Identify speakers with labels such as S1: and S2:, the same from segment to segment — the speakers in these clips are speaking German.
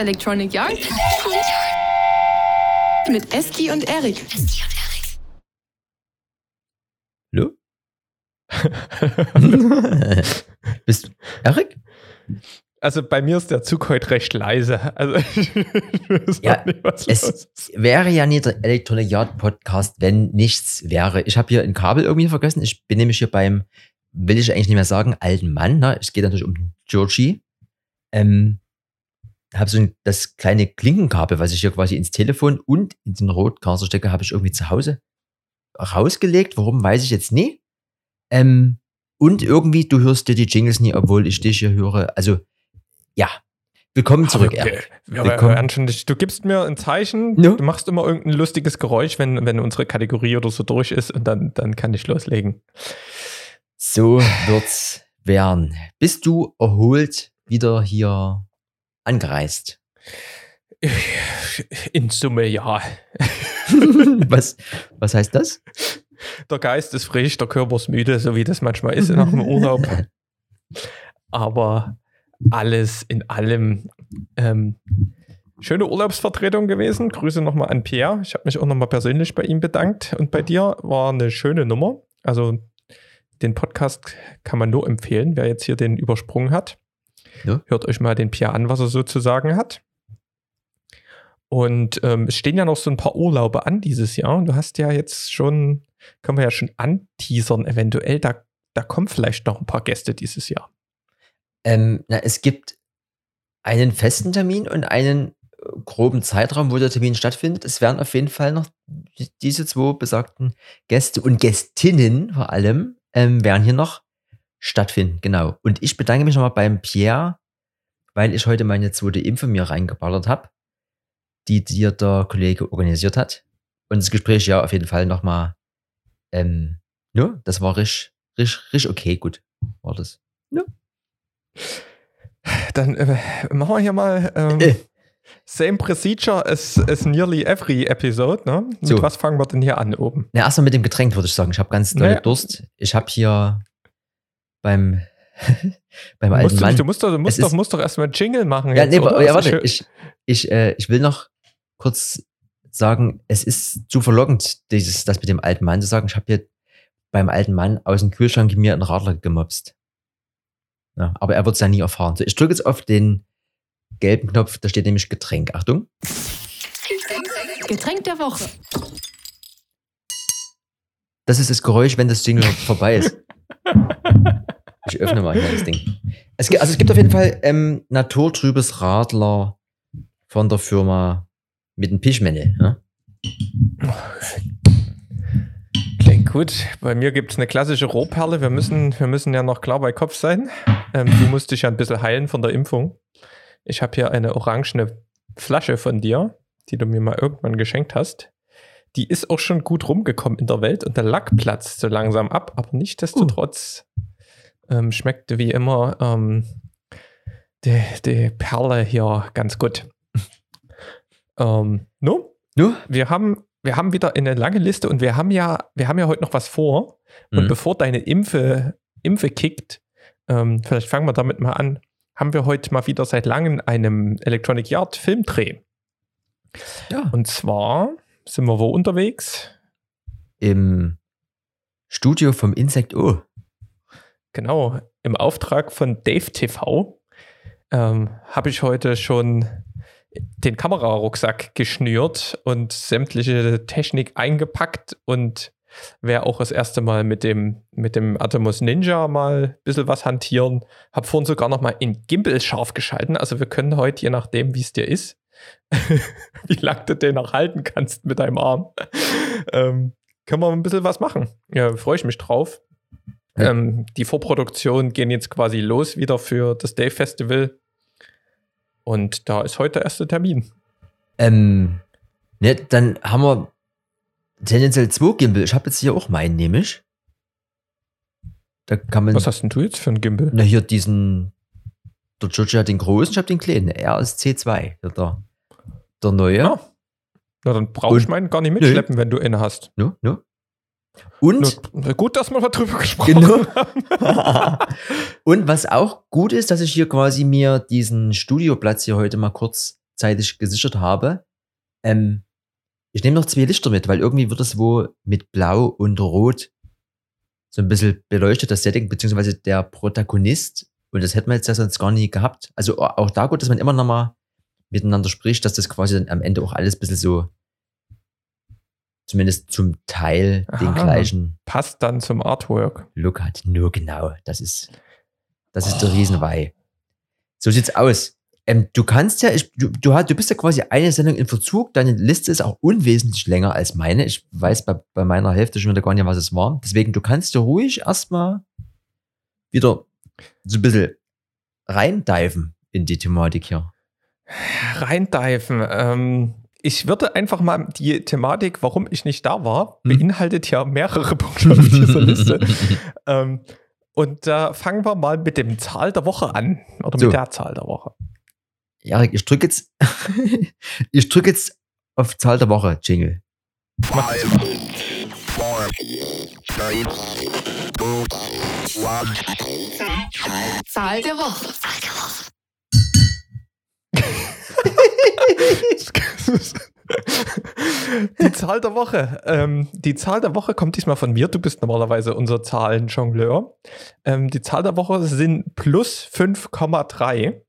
S1: Electronic Yard mit Eski und Erik.
S2: Hallo? Bist du Erik?
S3: Also bei mir ist der Zug heute recht leise. Also ich weiß
S2: Ja,
S3: nicht, was
S2: Es
S3: los ist.
S2: wäre ja nicht der Electronic Yard Podcast, wenn nichts wäre. Ich habe hier ein Kabel irgendwie vergessen. Ich bin nämlich hier beim, will ich eigentlich nicht mehr sagen, alten Mann. Ne? Es geht natürlich um Georgie. Ähm, habe so ein, das kleine Klinkenkabel, was ich hier quasi ins Telefon und in den Rotkaster stecke, habe ich irgendwie zu Hause rausgelegt. Warum, weiß ich jetzt nie. Ähm, und irgendwie, du hörst dir die Jingles nie, obwohl ich dich hier höre. Also, ja. Willkommen zurück,
S3: Aber
S2: Erik.
S3: wir-
S2: Willkommen.
S3: nicht. Du gibst mir ein Zeichen,
S2: Ja.
S3: du machst immer irgendein lustiges Geräusch, wenn, wenn unsere Kategorie oder so durch ist und dann, dann kann ich loslegen.
S2: So wird's werden. Bist du erholt wieder hier angereist?
S3: In Summe ja.
S2: was, was heißt das?
S3: Der Geist ist frisch, der Körper ist müde, so wie das manchmal ist nach dem Urlaub. Aber alles in allem ähm, schöne Urlaubsvertretung gewesen. Grüße nochmal an Pierre. Ich habe mich auch nochmal persönlich bei ihm bedankt. Und bei dir war eine schöne Nummer. Also den Podcast kann man nur empfehlen, wer jetzt hier den übersprungen hat.
S2: Ja.
S3: Hört euch mal den Pierre an, was er so zu sagen hat. Und ähm, es stehen ja noch so ein paar Urlaube an dieses Jahr. Und du hast ja jetzt schon, können wir ja schon anteasern, eventuell, da, da kommen vielleicht noch ein paar Gäste dieses Jahr.
S2: Ähm, na, es gibt einen festen Termin und einen äh, groben Zeitraum, wo der Termin stattfindet. Es werden auf jeden Fall noch die- diese zwei besagten Gäste und Gästinnen vor allem ähm, werden hier noch stattfinden. Genau. Und ich bedanke mich nochmal beim Pierre, weil ich heute meine zweite Impfe mir reingeballert habe, die dir der Kollege organisiert hat. Und das Gespräch ja auf jeden Fall nochmal, ähm, ne, das war richtig, richtig, richtig okay, gut war das.
S3: Dann äh, machen wir hier mal ähm,
S2: Äh.
S3: same procedure as, as nearly every episode. Ne? Mit
S2: So.
S3: was fangen wir denn hier an oben?
S2: Na, erstmal mit dem Getränk würde ich sagen. Ich habe ganz dolle
S3: Naja.
S2: Durst. Ich habe hier beim, beim alten
S3: musst, du,
S2: Mann.
S3: du musst doch, du musst
S2: Es
S3: doch,
S2: ist-
S3: musst doch erstmal Jingle machen.
S2: ja,
S3: jetzt,
S2: nee, ja, warte.
S3: schön-
S2: Ich, ich, äh, ich will noch kurz sagen, es ist zu verlockend, dieses, das mit dem alten Mann zu sagen. Ich habe hier beim alten Mann aus dem Kühlschrank mir einen Radler gemobst. Ja, aber er wird es ja nie erfahren. So, ich drücke jetzt auf den gelben Knopf, da steht nämlich Getränk. Achtung.
S1: Getränk der Woche.
S2: Das ist das Geräusch, wenn das Jingle vorbei ist. Ich öffne mal hier das Ding. Es, gibt- also es gibt auf jeden Fall ähm, naturtrübes Radler von der Firma mit einem Pischmännel. Ja?
S3: Klingt gut. Bei mir gibt es eine klassische Rohperle. Wir müssen, wir müssen ja noch klar bei Kopf sein. Ähm, du musst dich ja ein bisschen heilen von der Impfung. Ich habe hier eine orangene Flasche von dir, die du mir mal irgendwann geschenkt hast. Die ist auch schon gut rumgekommen in der Welt und der Lack platzt so langsam ab, aber nichtsdestotrotz ähm, schmeckt wie immer ähm, die, die Perle hier ganz gut. ähm, no?
S2: Nu?
S3: wir haben, wir haben wieder eine lange Liste und wir haben ja, wir haben ja heute noch was vor. Und
S2: Mhm.
S3: bevor deine Impfe, Impfe kickt, ähm, vielleicht fangen wir damit mal an, haben wir heute mal wieder seit langem einen Electronic Yard Filmdreh.
S2: Ja.
S3: Und zwar sind wir wo unterwegs?
S2: Im Studio vom Insect O.
S3: Genau, im Auftrag von Dave TV ähm, habe ich heute schon den Kamerarucksack geschnürt und sämtliche Technik eingepackt und werde auch das erste Mal mit dem, mit dem Atomos Ninja mal ein bisschen was hantieren. Habe vorhin sogar noch mal in Gimbal scharf geschalten. Also wir können heute, je nachdem, wie es dir ist, wie lange du den noch halten kannst mit deinem Arm, ähm, können wir ein bisschen was machen. Ja, freue ich mich drauf.
S2: Ja.
S3: Ähm, die Vorproduktionen gehen jetzt quasi los wieder für das Day Festival. Und da ist heute der erste Termin.
S2: Ähm, ne, dann haben wir tendenziell zwei Gimbal. Ich habe jetzt hier auch meinen, nämlich. Da kann man.
S3: Was hast denn du jetzt für ein Gimbal?
S2: Na, hier diesen. Der George hat den großen, ich habe den kleinen. Er ist C2. Der, der, der neue.
S3: Ah. Na, dann brauche ich meinen gar nicht mitschleppen, wenn du einen hast.
S2: No, no. Und.
S3: Na, gut, dass wir darüber gesprochen
S2: Genau.
S3: haben.
S2: Und was auch gut ist, dass ich hier quasi mir diesen Studioplatz hier heute mal kurz rechtzeitig gesichert habe. Ähm, ich nehme noch zwei Lichter mit, weil irgendwie wird es wo mit Blau und Rot so ein bisschen beleuchtet, das Setting, beziehungsweise der Protagonist. Und das hätten wir jetzt ja sonst gar nie gehabt. Also auch da gut, dass man immer noch mal miteinander spricht, dass das quasi dann am Ende auch alles ein bisschen so zumindest zum Teil den
S3: Aha.
S2: gleichen
S3: Passt dann zum Artwork.
S2: Look hat. Nur genau. Das ist, das ist der Riesenweih. So sieht's aus. Ähm, du kannst ja, ich, du, du, bist ja quasi eine Sendung in Verzug. Deine Liste ist auch unwesentlich länger als meine. Ich weiß bei, bei meiner Hälfte schon wieder gar nicht, was es war. Deswegen, du kannst ja ruhig erstmal wieder so ein bisschen reindiven in die Thematik hier.
S3: Reindiven. Ähm, ich würde einfach mal die Thematik, warum ich nicht da war,
S2: Hm.
S3: beinhaltet ja mehrere Punkte auf dieser Liste. ähm, und da fangen wir mal mit dem Zahl der Woche an. Oder
S2: So.
S3: mit der Zahl der Woche.
S2: Erik, ich drücke jetzt, ich drücke jetzt auf Zahl der Woche, Jingle.
S3: Mach das mal.
S1: Zahl der Woche.
S3: Die Zahl der Woche. Ähm, die Zahl der Woche kommt diesmal von mir. Du bist normalerweise unser Zahlenjongleur. Ähm, die Zahl der Woche sind plus 5,3.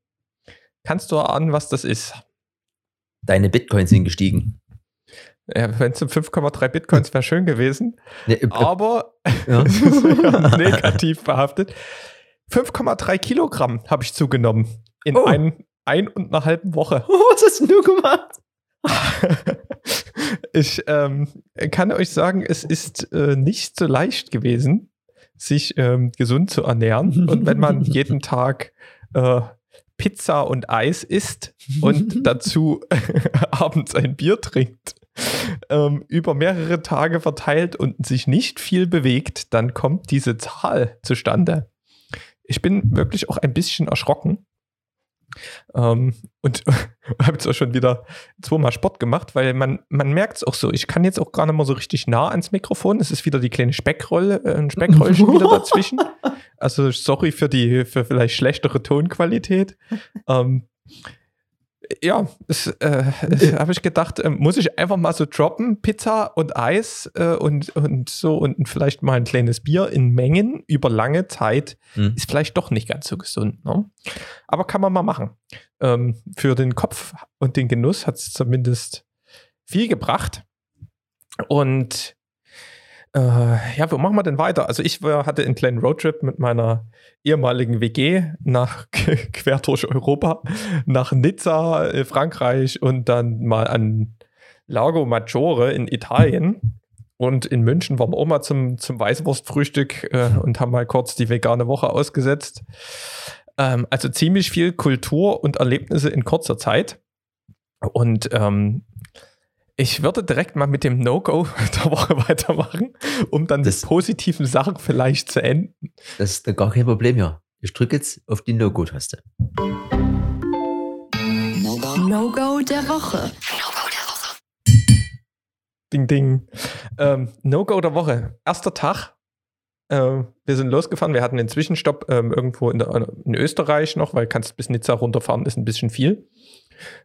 S3: Kannst du erahnen, was das ist?
S2: Deine Bitcoins sind gestiegen.
S3: Ja, Wenn es 5,3 Bitcoins wäre schön gewesen.
S2: Ne, äh,
S3: Aber
S2: ja.
S3: ist ja negativ behaftet. 5,3 Kilogramm habe ich zugenommen in
S2: Oh.
S3: ein, ein und einer halben Woche.
S2: Was hast du gemacht?
S3: ich ähm, kann euch sagen, es ist äh, nicht so leicht gewesen, sich ähm, gesund zu ernähren. Und wenn man jeden Tag äh, Pizza und Eis isst und dazu abends ein Bier trinkt, ähm, über mehrere Tage verteilt und sich nicht viel bewegt, dann kommt diese Zahl zustande. Ich bin wirklich auch ein bisschen erschrocken. Ähm, und habe jetzt auch schon wieder zweimal Sport gemacht, weil man, man merkt es auch so. Ich kann jetzt auch gar nicht mehr so richtig nah ans Mikrofon. Es ist wieder die kleine Speckrolle, äh, ein Speckröllchen wieder dazwischen. Also sorry für die für vielleicht schlechtere Tonqualität. ähm, ja, das äh, habe ich gedacht, ähm, muss ich einfach mal so droppen, Pizza und Eis äh, und, und so und vielleicht mal ein kleines Bier in Mengen über lange Zeit
S2: Hm.
S3: ist vielleicht doch nicht ganz so gesund. Ne? Aber kann man mal machen. Ähm, für den Kopf und den Genuss hat es zumindest viel gebracht. Und äh, ja, wo machen wir denn weiter? Also ich war, hatte einen kleinen Roadtrip mit meiner ehemaligen WG nach quer durch Europa, nach Nizza, äh, Frankreich und dann mal an Lago Maggiore in Italien. Und in München waren wir auch mal zum, zum Weißwurstfrühstück äh, und haben mal kurz die vegane Woche ausgesetzt. Ähm, also ziemlich viel Kultur und Erlebnisse in kurzer Zeit. Und ähm, ich würde direkt mal mit dem No-Go der Woche weitermachen, um dann
S2: Das-
S3: mit positiven Sachen vielleicht zu enden.
S2: Das ist gar kein Problem hier. Ich drücke jetzt auf die No-Go-Taste.
S1: No-Go der Woche.
S3: Ding, ding. Ähm, No-Go der Woche. Erster Tag. Äh, wir sind losgefahren. Wir hatten einen Zwischenstopp ähm, irgendwo in, der, in Österreich noch, weil kannst bis Nizza runterfahren, ist ein bisschen viel.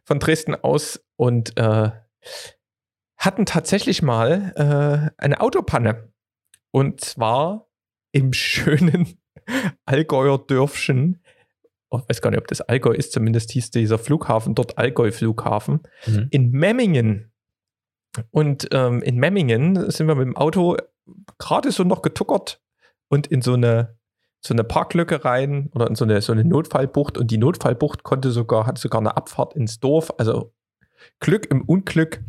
S3: Von Dresden aus und äh, hatten tatsächlich mal äh, eine Autopanne. Und zwar im schönen Allgäuer Dörfchen. Oh, ich weiß gar nicht, ob das Allgäu ist, zumindest hieß dieser Flughafen dort Allgäu-Flughafen.
S2: Mhm.
S3: In Memmingen. Und ähm, in Memmingen sind wir mit dem Auto gerade so noch getuckert und in so eine, so eine Parklücke rein oder in so eine, so eine Notfallbucht. Und die Notfallbucht konnte sogar, hatte sogar eine Abfahrt ins Dorf. Also Glück im Unglück.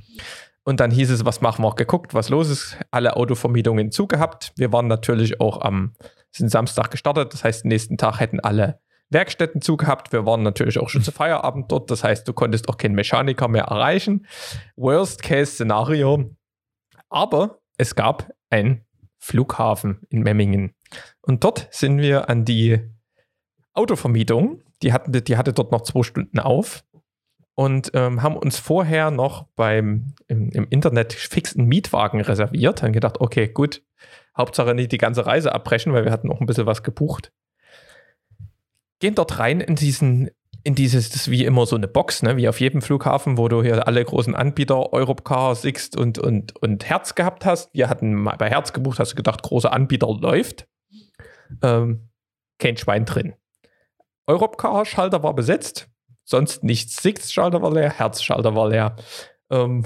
S3: Und dann hieß es, was machen wir? Geguckt, was los ist. Alle Autovermietungen zugehabt. Wir waren natürlich auch am, sind Samstag gestartet. Das heißt, nächsten Tag hätten alle Werkstätten zugehabt. Wir waren natürlich auch schon zu Feierabend dort. Das heißt, du konntest auch keinen Mechaniker mehr erreichen. Worst-Case-Szenario. Aber es gab einen Flughafen in Memmingen. Und dort sind wir an die Autovermietung. Die, hatten, die hatte dort noch zwei Stunden auf. Und ähm, haben uns vorher noch beim im, im Internet fixen Mietwagen reserviert. Haben gedacht, okay, gut, Hauptsache nicht die ganze Reise abbrechen, weil wir hatten auch ein bisschen was gebucht. Gehen dort rein in diesen in dieses, das ist wie immer so eine Box, ne? wie auf jedem Flughafen, wo du hier alle großen Anbieter, Europcar, Sixt und, und, und Herz gehabt hast. Wir hatten bei Herz gebucht, hast du gedacht, großer Anbieter läuft. Ähm, kein Schwein drin. Europcar-Schalter war besetzt, sonst nichts. Sixt-Schalter war leer, Herz-Schalter war leer. Ähm,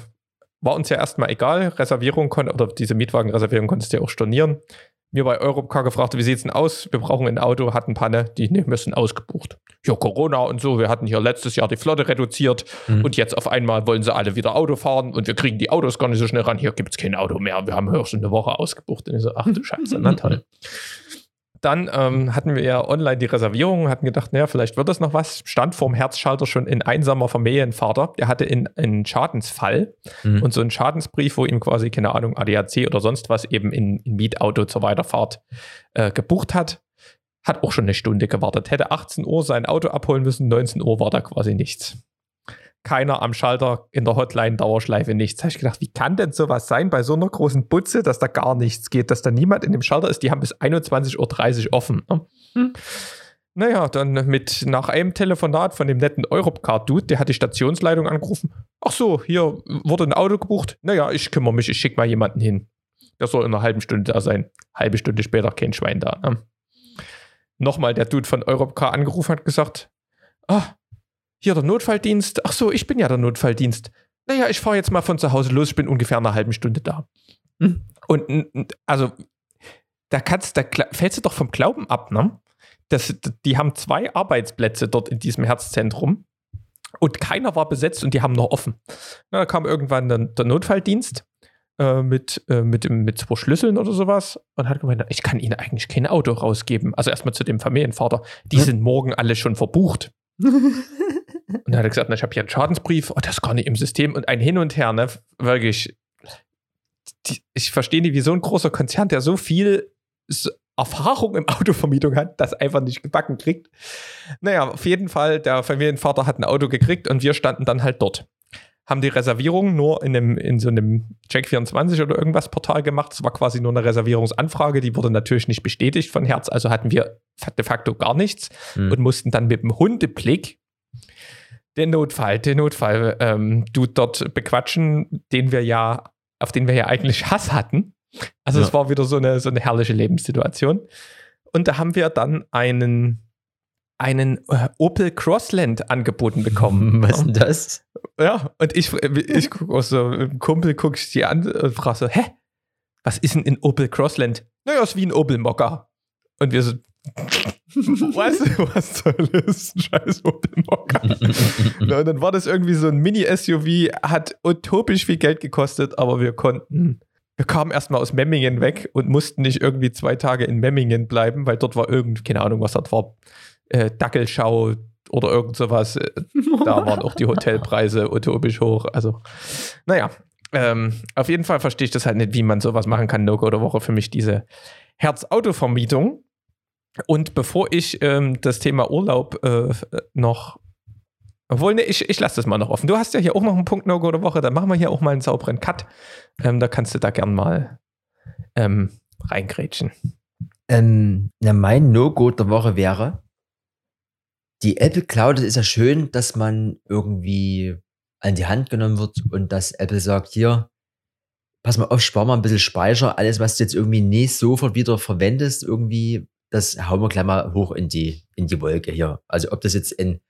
S3: war uns ja erstmal egal. Reservierung konnte, oder diese Mietwagenreservierung konntest du ja auch stornieren. Wir bei Europcar gefragt, wie sieht es denn aus? Wir brauchen ein Auto, hatten Panne, die ne, wir sind ausgebucht. Ja, Corona und so, wir hatten hier letztes Jahr die Flotte reduziert mhm. und jetzt auf einmal wollen sie alle wieder Auto fahren und wir kriegen die Autos gar nicht so schnell ran. Hier gibt es kein Auto mehr, wir haben höchstens eine Woche ausgebucht. Und ich so, ach du Scheiße, na toll. Dann ähm, hatten wir ja online die Reservierung, hatten gedacht, naja, vielleicht wird das noch was. Stand vorm Herzschalter schon ein einsamer Familienvater. Der hatte in, einen Schadensfall mhm. und so einen Schadensbrief, wo ihm quasi, keine Ahnung, ADAC oder sonst was eben in, in Mietauto zur Weiterfahrt äh, gebucht hat. Hat auch schon eine Stunde gewartet. Hätte 18 Uhr sein Auto abholen müssen, 19 Uhr war da quasi nichts keiner am Schalter in der Hotline-Dauerschleife nichts. Da habe ich gedacht, wie kann denn sowas sein bei so einer großen Butze, dass da gar nichts geht, dass da niemand in dem Schalter ist? Die haben bis 21.30 Uhr offen. Ne? Hm. Naja, dann mit nach einem Telefonat von dem netten Europcar-Dude, der hat die Stationsleitung angerufen. Ach so, hier wurde ein Auto gebucht. Naja, ich kümmere mich, ich schicke mal jemanden hin. Der soll in einer halben Stunde da sein. Halbe Stunde später kein Schwein da. Ne? Nochmal der Dude von Europcar angerufen hat gesagt, ah, hier der Notfalldienst. Ach so, ich bin ja der Notfalldienst. Naja, ich fahre jetzt mal von zu Hause los, ich bin ungefähr eine halbe Stunde da. Hm. Und also, da kannst, da fällst du doch vom Glauben ab, ne? Das, die haben zwei Arbeitsplätze dort in diesem Herzzentrum und keiner war besetzt und die haben noch offen. Na, da kam irgendwann der, der Notfalldienst äh, mit, äh, mit, mit zwei Schlüsseln oder sowas und hat gemeint, ich kann Ihnen eigentlich kein Auto rausgeben. Also erstmal zu dem Familienvater. Die hm. sind morgen alle schon verbucht. Und dann hat er gesagt, na, ich habe hier einen Schadensbrief, oh, das ist gar nicht im System und ein Hin und Her, ne? Wirklich. Die, ich verstehe nicht, wie so ein großer Konzern, der so viel Erfahrung im Autovermietung hat, das einfach nicht gebacken kriegt. Naja, auf jeden Fall, der Familienvater hat ein Auto gekriegt und wir standen dann halt dort. Haben die Reservierung nur in, einem, in so einem Check24 oder irgendwas Portal gemacht. Es war quasi nur eine Reservierungsanfrage, die wurde natürlich nicht bestätigt von Herz, also hatten wir de facto gar nichts hm. und mussten dann mit dem Hundeblick den Notfall, den Notfall, ähm, du dort bequatschen, den wir ja, auf den wir ja eigentlich Hass hatten. Also ja. es war wieder so eine, so eine herrliche Lebenssituation. Und da haben wir dann einen, einen äh, Opel Crossland angeboten bekommen.
S2: Was ist denn das?
S3: Ja, und ich, ich gucke auch so, im Kumpel gucke ich die an und frage so, hä? Was ist denn ein Opel Crossland? Naja, ist wie ein Opel Mokka. Und wir so, was, was soll das? Scheiß Opel Mokka. und dann war das irgendwie so ein Mini-SUV, hat utopisch viel Geld gekostet, aber wir konnten, wir kamen erstmal aus Memmingen weg und mussten nicht irgendwie zwei Tage in Memmingen bleiben, weil dort war irgend, keine Ahnung, was dort war, äh, Dackelschau oder irgend sowas. da waren auch die Hotelpreise utopisch hoch. Also, naja, ähm, auf jeden Fall verstehe ich das halt nicht, wie man sowas machen kann. No-Go der Woche für mich diese Herz-Auto-Vermietung und bevor ich ähm, das Thema Urlaub äh, noch. Obwohl, ne, ich, ich lasse das mal noch offen. Du hast ja hier auch noch einen Punkt No-Go der Woche, dann machen wir hier auch mal einen sauberen Cut. Ähm, da kannst du da gern mal ähm, reingrätschen.
S2: Ähm, na, mein No-Go der Woche wäre, die Apple Cloud, ist ja schön, dass man irgendwie an die Hand genommen wird und dass Apple sagt, hier, pass mal auf, spar mal ein bisschen Speicher, alles, was du jetzt irgendwie nicht sofort wieder verwendest, irgendwie das hauen wir gleich mal hoch in die, in die Wolke hier. Also ob das jetzt ein,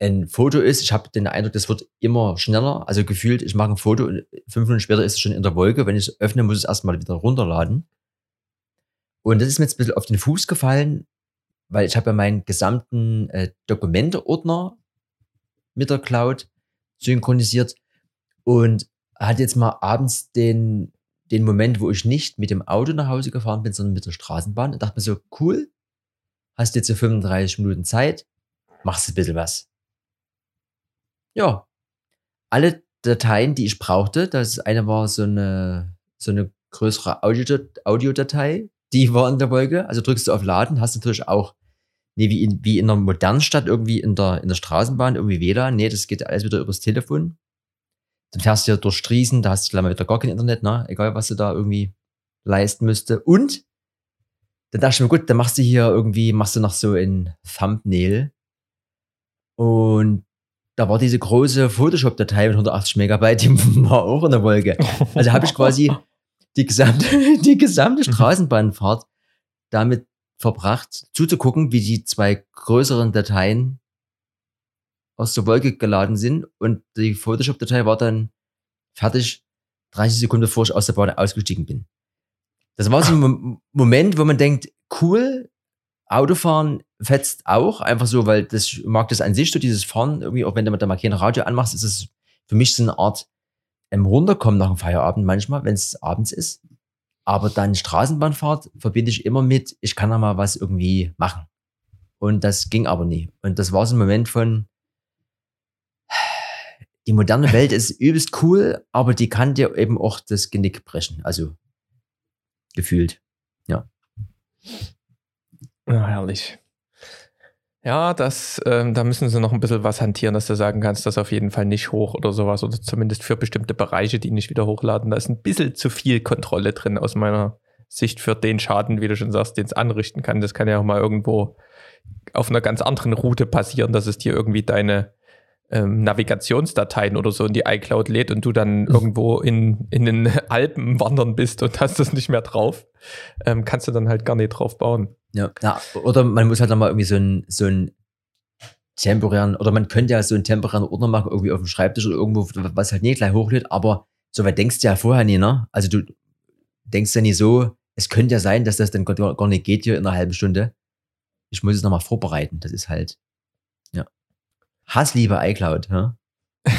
S2: ein Foto ist, ich habe den Eindruck, das wird immer schneller. Also gefühlt, ich mache ein Foto und fünf Minuten später ist es schon in der Wolke. Wenn ich es öffne, muss ich es erstmal wieder runterladen. Und das ist mir jetzt ein bisschen auf den Fuß gefallen, weil ich habe ja meinen gesamten äh, Dokumente-Ordner mit der Cloud synchronisiert und hat jetzt mal abends den den Moment, wo ich nicht mit dem Auto nach Hause gefahren bin, sondern mit der Straßenbahn und dachte mir so, cool, hast jetzt so 35 Minuten Zeit, machst ein bisschen was. Ja, alle Dateien, die ich brauchte, das eine war so eine, so eine größere Audiodatei, die war in der Wolke, also drückst du auf Laden, hast natürlich auch, nee, wie in, wie in einer modernen Stadt irgendwie in der, in der Straßenbahn, irgendwie WLAN, nee, das geht alles wieder übers Telefon. Dann fährst du ja durch Striesen, da hast du gleich mal wieder gar kein Internet, ne? Egal, was du da irgendwie leisten müsste. Und dann dachte ich mir, gut, dann machst du hier irgendwie, machst du noch so ein Thumbnail Und da war diese große Photoshop-Datei mit 180 Megabyte, die war auch in der Wolke. Also habe ich quasi die gesamte, die gesamte Straßenbahnfahrt damit verbracht, zuzugucken, wie die zwei größeren Dateien aus der Wolke geladen sind und die Photoshop-Datei war dann fertig 30 Sekunden bevor ich aus der Bahn ausgestiegen bin. Das war so ein Mo- Moment, wo man denkt, cool, Autofahren fetzt auch, einfach so, weil das ich mag das an sich, so dieses Fahren, irgendwie, auch wenn du mit da mal kein Radio anmachst, ist es für mich so eine Art ähm, Runterkommen nach dem Feierabend manchmal, wenn es abends ist. Aber dann Straßenbahnfahrt verbinde ich immer mit, ich kann da mal was irgendwie machen. Und das ging aber nie. Und das war so ein Moment von, die moderne Welt ist übelst cool, aber die kann dir eben auch das Genick brechen. Also gefühlt.
S3: Ja, herrlich. Ja, das, ähm, da müssen sie noch ein bisschen was hantieren, dass du sagen kannst, das auf jeden Fall nicht hoch oder sowas. Oder zumindest für bestimmte Bereiche, die nicht wieder hochladen. Da ist ein bisschen zu viel Kontrolle drin aus meiner Sicht für den Schaden, wie du schon sagst, den es anrichten kann. Das kann ja auch mal irgendwo auf einer ganz anderen Route passieren, dass es dir irgendwie deine ähm, Navigationsdateien oder so in die iCloud lädt und du dann irgendwo in, in den Alpen wandern bist und hast das nicht mehr drauf. Ähm, kannst du dann halt gar nicht drauf bauen.
S2: Ja. ja. Oder man muss halt nochmal irgendwie so einen, so einen temporären, oder man könnte ja so einen temporären Ordner machen, irgendwie auf dem Schreibtisch oder irgendwo, was halt nicht gleich hochlädt, aber so weit denkst du ja vorher nie, ne? Also du denkst ja nicht so, es könnte ja sein, dass das dann gar gar nicht geht hier in einer halben Stunde. Ich muss es nochmal vorbereiten. Das ist halt, ja. Hassliebe iCloud, ja?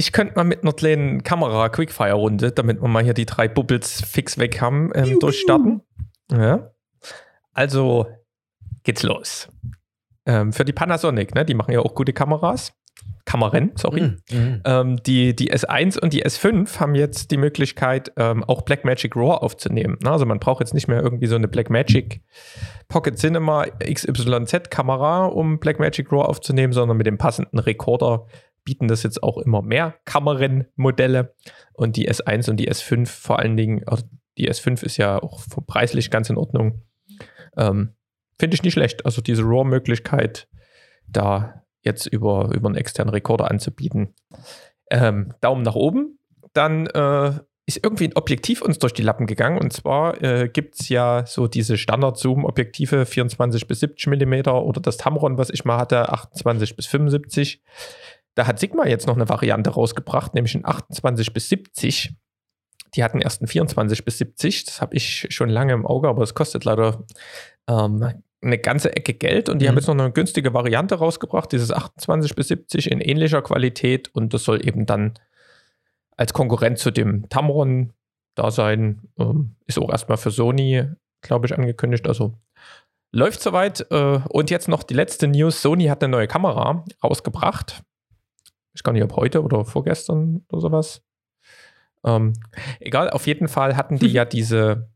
S3: Ich könnte mal mit einer kleinen Kamera-Quickfire-Runde, damit wir mal hier die drei Bubbles fix weg haben, ähm, durchstarten. Ja. Also geht's los. Ähm, für die Panasonic, ne, die machen ja auch gute Kameras. Kameren, sorry.
S2: Mhm.
S3: Ähm, die, die S1 und die S5 haben jetzt die Möglichkeit, ähm, auch Blackmagic RAW aufzunehmen. Ne? Also man braucht jetzt nicht mehr irgendwie so eine Blackmagic Pocket Cinema XYZ-Kamera, um Blackmagic RAW aufzunehmen, sondern mit dem passenden Rekorder bieten das jetzt auch immer mehr Kamerenmodelle. Und die S1 und die S5 vor allen Dingen, also die S5 ist ja auch preislich ganz in Ordnung. Ähm, Finde ich nicht schlecht. Also diese RAW-Möglichkeit, da jetzt über, über einen externen Rekorder anzubieten. Ähm, Daumen nach oben. Dann äh, ist irgendwie ein Objektiv uns durch die Lappen gegangen. Und zwar äh, gibt es ja so diese Standard-Zoom-Objektive 24 bis 70 mm oder das Tamron, was ich mal hatte, 28 bis 75. Da hat Sigma jetzt noch eine Variante rausgebracht, nämlich ein 28 bis 70. Die hatten erst ein 24 bis 70. Das habe ich schon lange im Auge, aber es kostet leider ähm, eine ganze Ecke Geld. Und die
S2: Mhm.
S3: haben jetzt noch eine günstige Variante rausgebracht, dieses 28 bis 70 in ähnlicher Qualität. Und das soll eben dann als Konkurrent zu dem Tamron da sein. Ähm, ist auch erstmal für Sony, glaube ich, angekündigt. Also läuft soweit. Äh, und jetzt noch die letzte News. Sony hat eine neue Kamera rausgebracht. Ich gar nicht, ob heute oder vorgestern oder sowas. Ähm, egal, auf jeden Fall hatten die ja diese,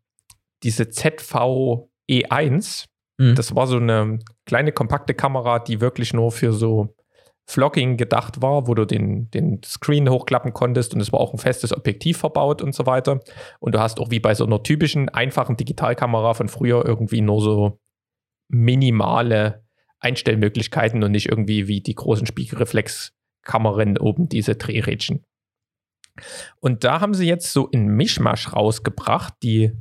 S3: diese ZV E1.
S2: Mhm.
S3: Das war so eine kleine, kompakte Kamera, die wirklich nur für so Vlogging gedacht war, wo du den, den Screen hochklappen konntest und es war auch ein festes Objektiv verbaut und so weiter. Und du hast auch wie bei so einer typischen, einfachen Digitalkamera von früher irgendwie nur so minimale Einstellmöglichkeiten und nicht irgendwie wie die großen Spiegelreflexkameran oben diese Drehrädchen. Und da haben sie jetzt so in Mischmasch rausgebracht, die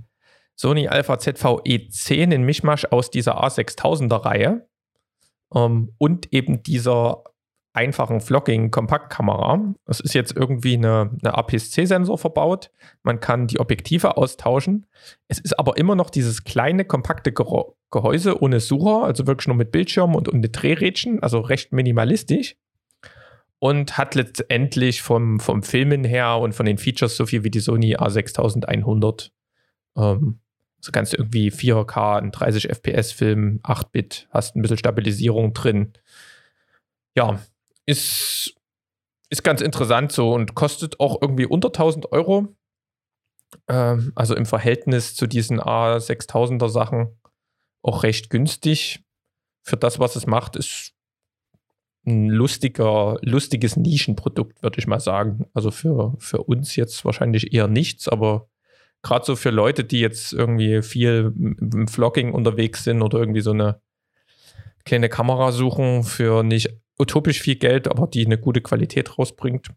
S3: Sony Alpha ZV-E10 in Mischmasch aus dieser A6000er Reihe ähm, und eben dieser einfachen Vlogging-Kompaktkamera. Es ist jetzt irgendwie eine, eine APS-C-Sensor verbaut. Man kann die Objektive austauschen. Es ist aber immer noch dieses kleine, kompakte Gehäuse ohne Sucher, also wirklich nur mit Bildschirm und ohne Drehrädchen, also recht minimalistisch. Und hat letztendlich vom, vom Filmen her und von den Features so viel wie die Sony A6100. Ähm, so kannst du irgendwie 4K, ein 30 FPS Film, 8-Bit, hast ein bisschen Stabilisierung drin. Ja, ist, ist ganz interessant so und kostet auch irgendwie unter 1000 Euro. Ähm, also im Verhältnis zu diesen A6000er Sachen auch recht günstig. Für das, was es macht, ist ein lustiger, lustiges Nischenprodukt, würde ich mal sagen. Also für, für uns jetzt wahrscheinlich eher nichts, aber gerade so für Leute, die jetzt irgendwie viel im Vlogging unterwegs sind oder irgendwie so eine kleine Kamera suchen für nicht utopisch viel Geld, aber die eine gute Qualität rausbringt.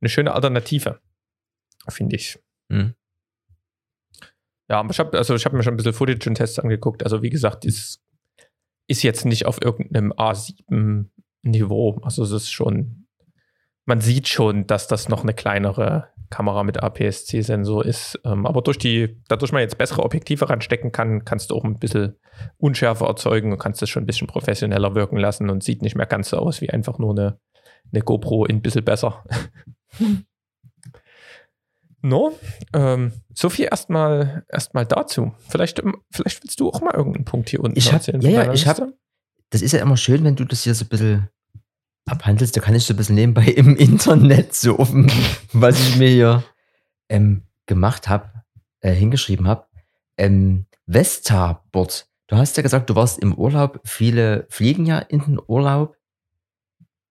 S3: Eine schöne Alternative, finde ich.
S2: Hm.
S3: Ja, aber ich habe also hab mir schon ein bisschen Footage und Tests angeguckt. Also wie gesagt, das ist jetzt nicht auf irgendeinem A7-Niveau. Also es ist schon, man sieht schon, dass das noch eine kleinere Kamera mit APS-C-Sensor ist. Ähm, aber durch die, dadurch man jetzt bessere Objektive ranstecken kann, kannst du auch ein bisschen Unschärfe erzeugen und kannst das schon ein bisschen professioneller wirken lassen und sieht nicht mehr ganz so aus wie einfach nur eine, eine GoPro ein bisschen besser. no, ähm, so viel erstmal erstmal dazu. Vielleicht, ähm, vielleicht willst du auch mal irgendeinen Punkt hier unten
S2: Ich hab,
S3: erzählen.
S2: ja, ja, ich habe, das ist ja immer schön, wenn du das hier so ein bisschen abhandelst. Da kann ich so ein bisschen nebenbei im Internet surfen, was ich mir hier ähm, gemacht habe, äh, hingeschrieben habe. Ähm, Vestabord. Du hast ja gesagt, du warst im Urlaub. Viele fliegen ja in den Urlaub.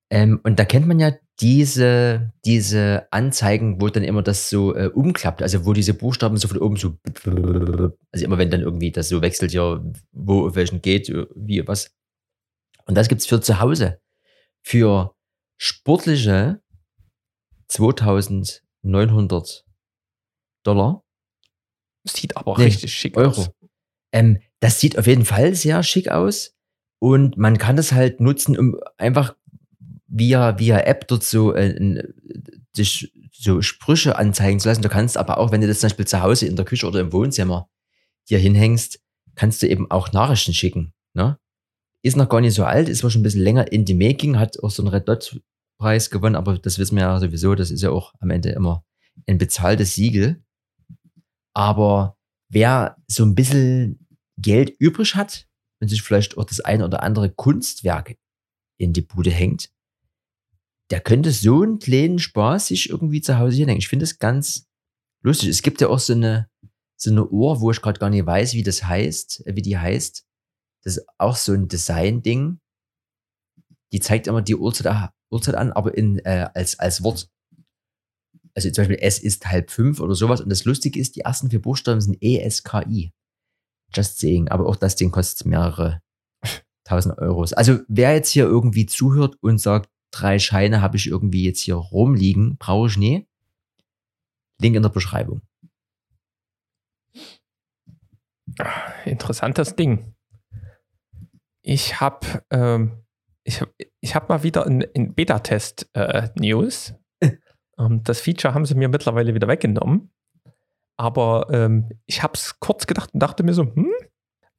S2: Ähm, und da kennt man ja diese, diese Anzeigen, wo dann immer das so äh, umklappt, also wo diese Buchstaben so von oben so, also immer wenn dann irgendwie das so wechselt, ja, wo auf welchen geht, äh, wie was. Und das gibt's für zu Hause. Für sportliche 2900 Dollar.
S3: Sieht aber
S2: Nee,
S3: richtig schick
S2: Euro.
S3: aus.
S2: Ähm, das sieht auf jeden Fall sehr schick aus. Und man kann das halt nutzen, um einfach via, via App dort so, äh, so Sprüche anzeigen zu lassen. Du kannst aber auch, wenn du das zum Beispiel zu Hause in der Küche oder im Wohnzimmer dir hinhängst, kannst du eben auch Nachrichten schicken. Ne? Ist noch gar nicht so alt, ist war schon ein bisschen länger in the making, hat auch so einen Red Dot Preis gewonnen, aber das wissen wir ja sowieso, das ist ja auch am Ende immer ein bezahltes Siegel. Aber wer so ein bisschen Geld übrig hat und sich vielleicht auch das eine oder andere Kunstwerk in die Bude hängt, der könnte so einen kleinen Spaß sich irgendwie zu Hause hinhängen. Ich finde das ganz lustig. Es gibt ja auch so eine, so eine Uhr, wo ich gerade gar nicht weiß, wie das heißt, äh, wie die heißt. Das ist auch so ein Design-Ding. Die zeigt immer die Uhrzeit, Uhrzeit an, aber in, äh, als, als Wort. Also zum Beispiel es ist halb fünf oder sowas. Und das Lustige ist, die ersten vier Buchstaben sind ESKI. Just saying. Aber auch das Ding kostet mehrere tausend Euros. Also wer jetzt hier irgendwie zuhört und sagt, drei Scheine habe ich irgendwie jetzt hier rumliegen, brauche ich nie. Link in der Beschreibung.
S3: Interessantes Ding. Ich habe ähm, ich, hab- ich hab mal wieder ein, ein Beta-Test-News. ähm, das Feature haben sie mir mittlerweile wieder weggenommen. Aber ähm, ich habe es kurz gedacht und dachte mir so, hm?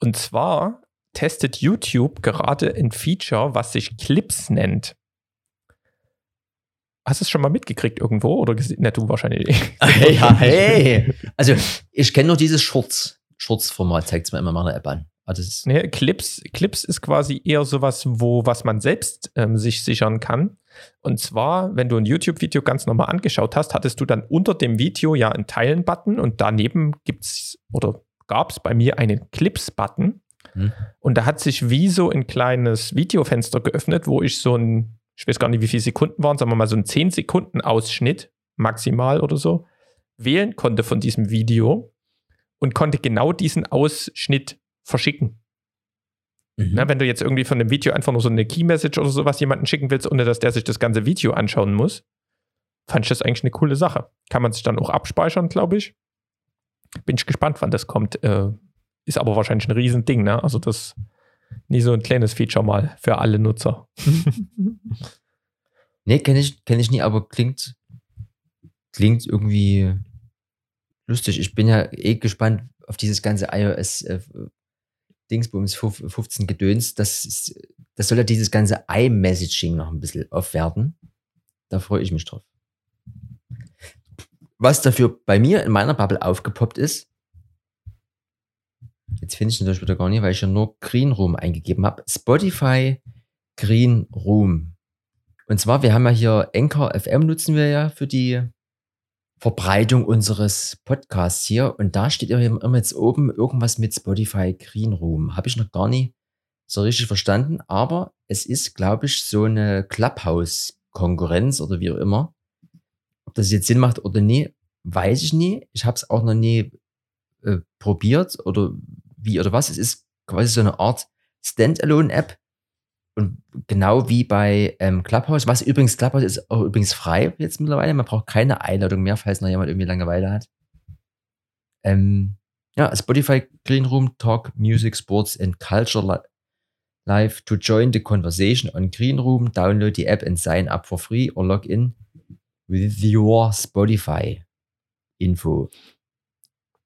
S3: Und zwar testet YouTube gerade ein Feature, was sich Clips nennt. Hast du es schon mal mitgekriegt irgendwo? Oder gesehen? Na, du wahrscheinlich. nicht.
S2: ja, hey. Also ich kenne nur dieses Shorts. Shorts-Format zeigt es mir immer in meiner App an. Ist,
S3: Nee, Clips, Clips ist quasi eher sowas, wo was man selbst ähm, sich sichern kann. Und zwar, wenn du ein YouTube-Video ganz normal angeschaut hast, hattest du dann unter dem Video ja einen Teilen-Button und daneben gibt's oder gab es bei mir einen Clips-Button.
S2: Hm.
S3: Und da hat sich wie so ein kleines Videofenster geöffnet, wo ich so ein, ich weiß gar nicht, wie viele Sekunden waren, sagen wir mal so ein 10 Sekunden Ausschnitt maximal oder so, wählen konnte von diesem Video und konnte genau diesen Ausschnitt verschicken.
S2: Mhm.
S3: Ne, wenn du jetzt irgendwie von dem Video einfach nur so eine Key-Message oder sowas jemanden schicken willst, ohne dass der sich das ganze Video anschauen muss, fand ich das eigentlich eine coole Sache. Kann man sich dann auch abspeichern, glaube ich. Bin ich gespannt, wann das kommt. Äh, ist aber wahrscheinlich ein Riesending, ne? Also das nie so ein kleines Feature mal für alle Nutzer.
S2: Nee, kenne ich, kenn ich nie, aber klingt, klingt irgendwie lustig. Ich bin ja eh gespannt auf dieses ganze iOS äh, Dingsbums 15 Gedöns. Das, ist, das soll ja dieses ganze iMessaging noch ein bisschen aufwerten. Da freue ich mich drauf. Was dafür bei mir in meiner Bubble aufgepoppt ist, jetzt finde ich es natürlich wieder gar nicht, weil ich ja nur Green Room eingegeben habe. Spotify Green Room. Und zwar, wir haben ja hier Anchor FM nutzen wir ja für die Verbreitung unseres Podcasts hier. Und da steht ja immer jetzt oben irgendwas mit Spotify Green Room. Habe ich noch gar nicht so richtig verstanden. Aber es ist, glaube ich, so eine Clubhouse-Konkurrenz oder wie auch immer. Ob das jetzt Sinn macht oder nie, weiß ich nie. Ich habe es auch noch nie äh, probiert oder wie oder was. Es ist quasi so eine Art Standalone-App, und genau wie bei ähm, Clubhouse, was übrigens, Clubhouse ist auch übrigens frei jetzt mittlerweile. Man braucht keine Einladung mehr, falls noch jemand irgendwie Langeweile hat. Ähm, ja, Spotify Clean Room, Talk, Music, Sports and Culture Live. To join the conversation on Green Room, download the app and sign up for free or log in with your Spotify Info.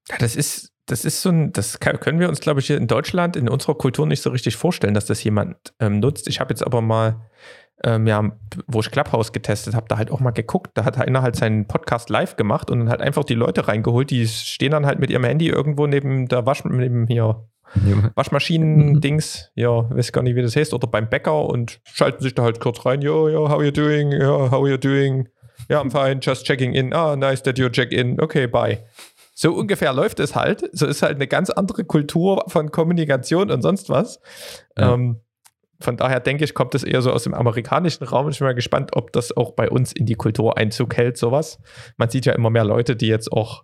S3: Ja, das ist, das ist so ein, das können wir uns, glaube ich, hier in Deutschland in unserer Kultur nicht so richtig vorstellen, dass das jemand ähm, nutzt. Ich habe jetzt aber mal, ähm, ja, wo ich Clubhouse getestet habe, da halt auch mal geguckt. Da hat einer halt seinen Podcast live gemacht und dann halt einfach die Leute reingeholt, die stehen dann halt mit ihrem Handy irgendwo neben der Wasch, neben hier Waschmaschinen-Dings, ja, weiß gar nicht, wie das heißt, oder beim Bäcker und schalten sich da halt kurz rein. Yo, yo, how you doing? Ja, yeah, how you doing? Ja, yeah, I'm fine, just checking in. Ah, nice that you check in. Okay, bye. So ungefähr läuft es halt. So ist halt eine ganz andere Kultur von Kommunikation und sonst was. Ja. Ähm, von daher denke ich, kommt das eher so aus dem amerikanischen Raum. Ich bin mal gespannt, ob das auch bei uns in die Kultur Einzug hält, sowas. Man sieht ja immer mehr Leute, die jetzt auch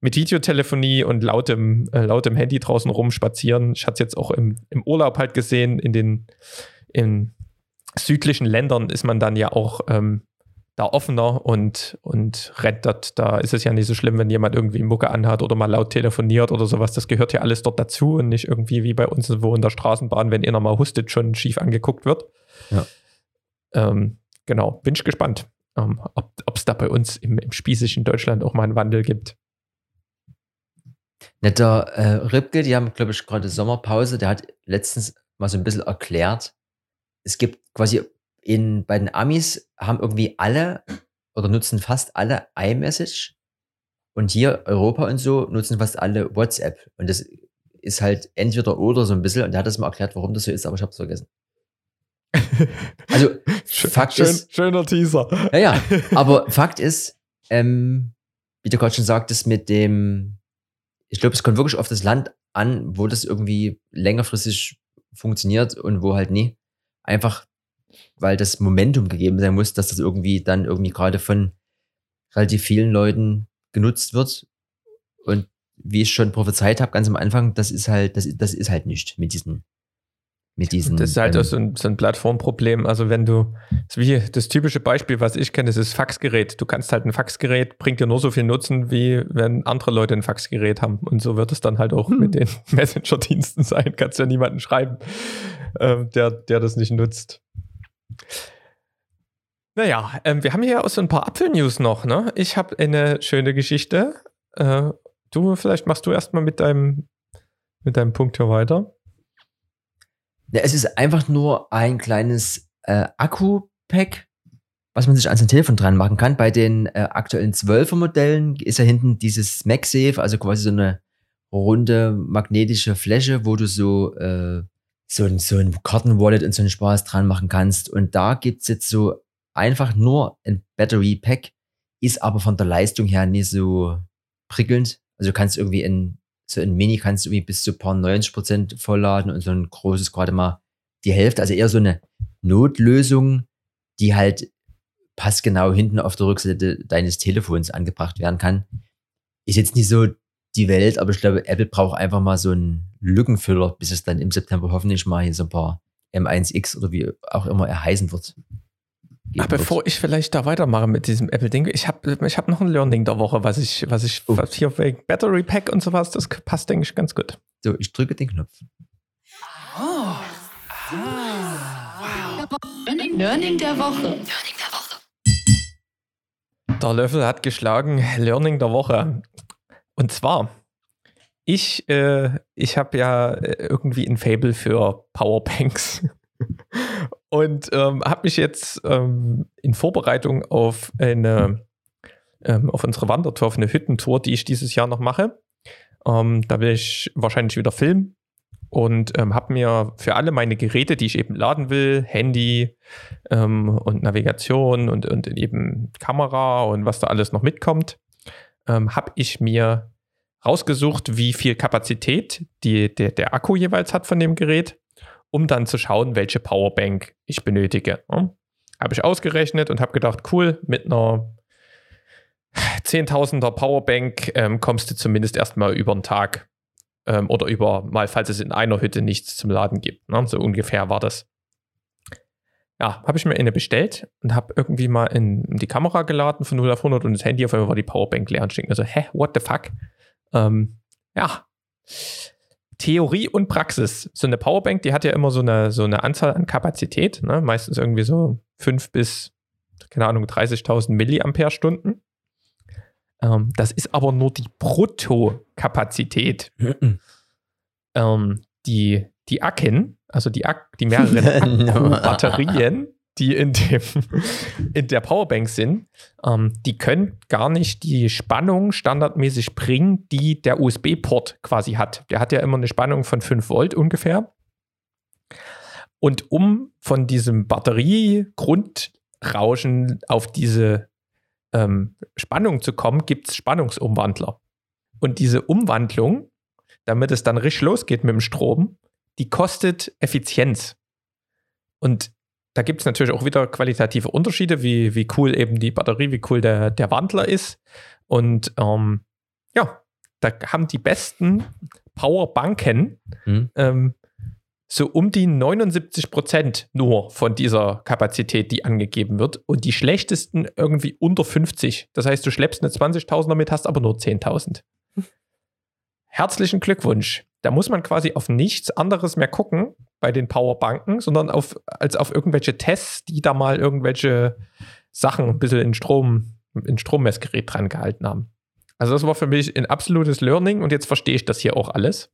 S3: mit Videotelefonie und lautem, äh, lautem Handy draußen rumspazieren. Ich hatte es jetzt auch im, im Urlaub halt gesehen, in den in südlichen Ländern ist man dann ja auch ähm, da offener und, und rennt dort. Da ist es ja nicht so schlimm, wenn jemand irgendwie Mucke anhat oder mal laut telefoniert oder sowas. Das gehört ja alles dort dazu und nicht irgendwie wie bei uns, wo in der Straßenbahn, wenn einer mal hustet, schon schief angeguckt wird. Ja. Ähm, genau, bin ich gespannt, ähm, ob es da bei uns im, im spießigen Deutschland auch mal einen Wandel gibt.
S2: Netter äh, Ripke, die haben, glaube ich, gerade Sommerpause, der hat letztens mal so ein bisschen erklärt, es gibt quasi in, bei den Amis haben irgendwie alle oder nutzen fast alle iMessage und hier Europa und so nutzen fast alle WhatsApp. Und das ist halt entweder oder so ein bisschen. Und er hat das mal erklärt, warum das so ist, aber ich habe es vergessen. Also, Fakt
S3: Schön,
S2: ist.
S3: Schöner Teaser.
S2: Ja, ja. Aber Fakt ist, ähm, wie du gerade schon sagtest, mit dem, ich glaube, es kommt wirklich auf das Land an, wo das irgendwie längerfristig funktioniert und wo halt nie. Einfach weil das Momentum gegeben sein muss, dass das irgendwie dann irgendwie gerade von relativ vielen Leuten genutzt wird. Und wie ich schon prophezeit habe, ganz am Anfang, das ist halt, das, das ist halt nicht mit diesen, mit diesen.
S3: Das ist halt ähm, so, ein, so ein Plattformproblem. Also wenn du, das, wie das typische Beispiel, was ich kenne, das ist Faxgerät. Du kannst halt ein Faxgerät, bringt dir nur so viel Nutzen, wie wenn andere Leute ein Faxgerät haben. Und so wird es dann halt auch hm. mit den Messenger-Diensten sein. Kannst ja niemanden schreiben, äh, der, der das nicht nutzt. Naja, ähm, wir haben hier auch so ein paar Apfel-News noch. Ne? Ich habe eine schöne Geschichte. Äh, du, vielleicht machst du erstmal mit deinem, mit deinem Punkt hier weiter.
S2: Ja, es ist einfach nur ein kleines äh, Akku-Pack, was man sich an sein Telefon dran machen kann. Bei den äh, aktuellen 12er Modellen ist ja hinten dieses MagSafe, also quasi so eine runde magnetische Fläche, wo du so äh, so ein, so ein Kartenwallet und so einen Spaß dran machen kannst. Und da gibt's jetzt so einfach nur ein Battery Pack, ist aber von der Leistung her nicht so prickelnd. Also kannst irgendwie in so ein Mini kannst du irgendwie bis zu paar 90 Prozent vollladen und so ein großes gerade mal die Hälfte. Also eher so eine Notlösung, die halt passgenau hinten auf der Rückseite deines Telefons angebracht werden kann. Ist jetzt nicht so die Welt, aber ich glaube, Apple braucht einfach mal so einen Lückenfüller, bis es dann im September hoffentlich mal hier so ein paar M1X oder wie auch immer er heißen wird.
S3: Ach, bevor ich vielleicht da weitermache mit diesem Apple-Ding, ich habe ich hab noch ein Learning der Woche, was ich, was ich oh. was hier wegen Battery Pack und sowas, das passt, denke ich, ganz gut.
S2: So, ich drücke den Knopf. Oh.
S1: Ah. Wow. Learning der Woche. Learning der Woche.
S3: Der Löffel hat geschlagen, Learning der Woche. Und zwar, ich, äh, ich habe ja äh, irgendwie ein Fable für Powerbanks. und ähm, habe mich jetzt ähm, in Vorbereitung auf eine ähm, auf unsere Wandertour, auf eine Hüttentour, die ich dieses Jahr noch mache. Ähm, da will ich wahrscheinlich wieder filmen und ähm, habe mir für alle meine Geräte, die ich eben laden will, Handy ähm, und Navigation und, und eben Kamera und was da alles noch mitkommt, ähm, habe ich mir rausgesucht, wie viel Kapazität die, der, der Akku jeweils hat von dem Gerät, um dann zu schauen, welche Powerbank ich benötige. Ja? Habe ich ausgerechnet und habe gedacht, cool, mit einer 10.000er Powerbank ähm, kommst du zumindest erstmal über einen Tag ähm, oder über mal, falls es in einer Hütte nichts zum Laden gibt. Ne? So ungefähr war das. Ja, habe ich mir eine bestellt und habe irgendwie mal in, die Kamera geladen von 0 auf 100 und das Handy auf einmal war die Powerbank leer und ich denke mir so, hä, what the fuck? Ähm, ja, Theorie und Praxis. So eine Powerbank, die hat ja immer so eine, so eine Anzahl an Kapazität, ne? meistens irgendwie so 5 bis, keine Ahnung, 30.000 Milliampere-Stunden. Ähm, das ist aber nur die Bruttokapazität. ähm, die, die Acken, also die, Ak die mehreren Batterien, die in, dem, in der Powerbank sind, ähm, die können gar nicht die Spannung standardmäßig bringen, die der USB-Port quasi hat. Der hat ja immer eine Spannung von 5 Volt ungefähr. Und um von diesem Batteriegrundrauschen auf diese ähm, Spannung zu kommen, gibt es Spannungsumwandler. Und diese Umwandlung, damit es dann richtig losgeht mit dem Strom, die kostet Effizienz. Und da gibt es natürlich auch wieder qualitative Unterschiede, wie, wie cool eben die Batterie, wie cool der, der Wandler ist. Und ähm, ja, da haben die besten Powerbanken mhm. ähm, so um die 79 Prozent nur von dieser Kapazität, die angegeben wird. Und die schlechtesten irgendwie unter 50. Das heißt, du schleppst eine 20.000er mit, hast aber nur 10.000. Herzlichen Glückwunsch. Da muss man quasi auf nichts anderes mehr gucken bei den Powerbanken, sondern auf, als auf irgendwelche Tests, die da mal irgendwelche Sachen ein bisschen in Strom, in Strommessgerät dran gehalten haben. Also das war für mich ein absolutes Learning und jetzt verstehe ich das hier auch alles.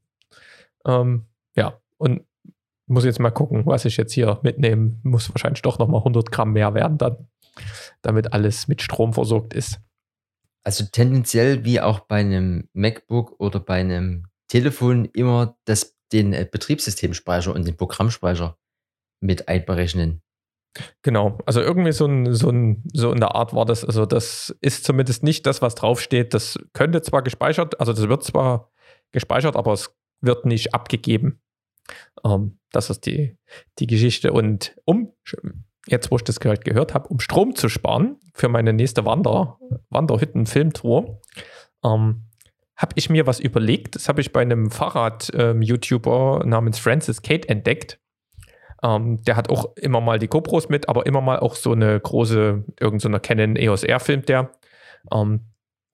S3: Ähm, ja, und muss jetzt mal gucken, was ich jetzt hier mitnehme. Muss wahrscheinlich doch nochmal 100 Gramm mehr werden dann, damit alles mit Strom versorgt ist.
S2: Also tendenziell wie auch bei einem MacBook oder bei einem Telefon immer das, den äh, Betriebssystemspeicher und den Programmspeicher mit einberechnen.
S3: Genau, also irgendwie so, ein, so, ein, so in der Art war das. Also, das ist zumindest nicht das, was draufsteht. Das könnte zwar gespeichert, also das wird zwar gespeichert, aber es wird nicht abgegeben. Ähm, das ist die, die Geschichte. Und um, jetzt wo ich das gehört, gehört habe, um Strom zu sparen für meine nächste Wander, Wanderhütten-Filmtour, ähm, habe ich mir was überlegt. Das habe ich bei einem Fahrrad-YouTuber ähm, namens Francis Kate entdeckt. Ähm, der hat auch immer mal die GoPros mit, aber immer mal auch so eine große, irgendeine so Canon EOS R filmt der. Ähm,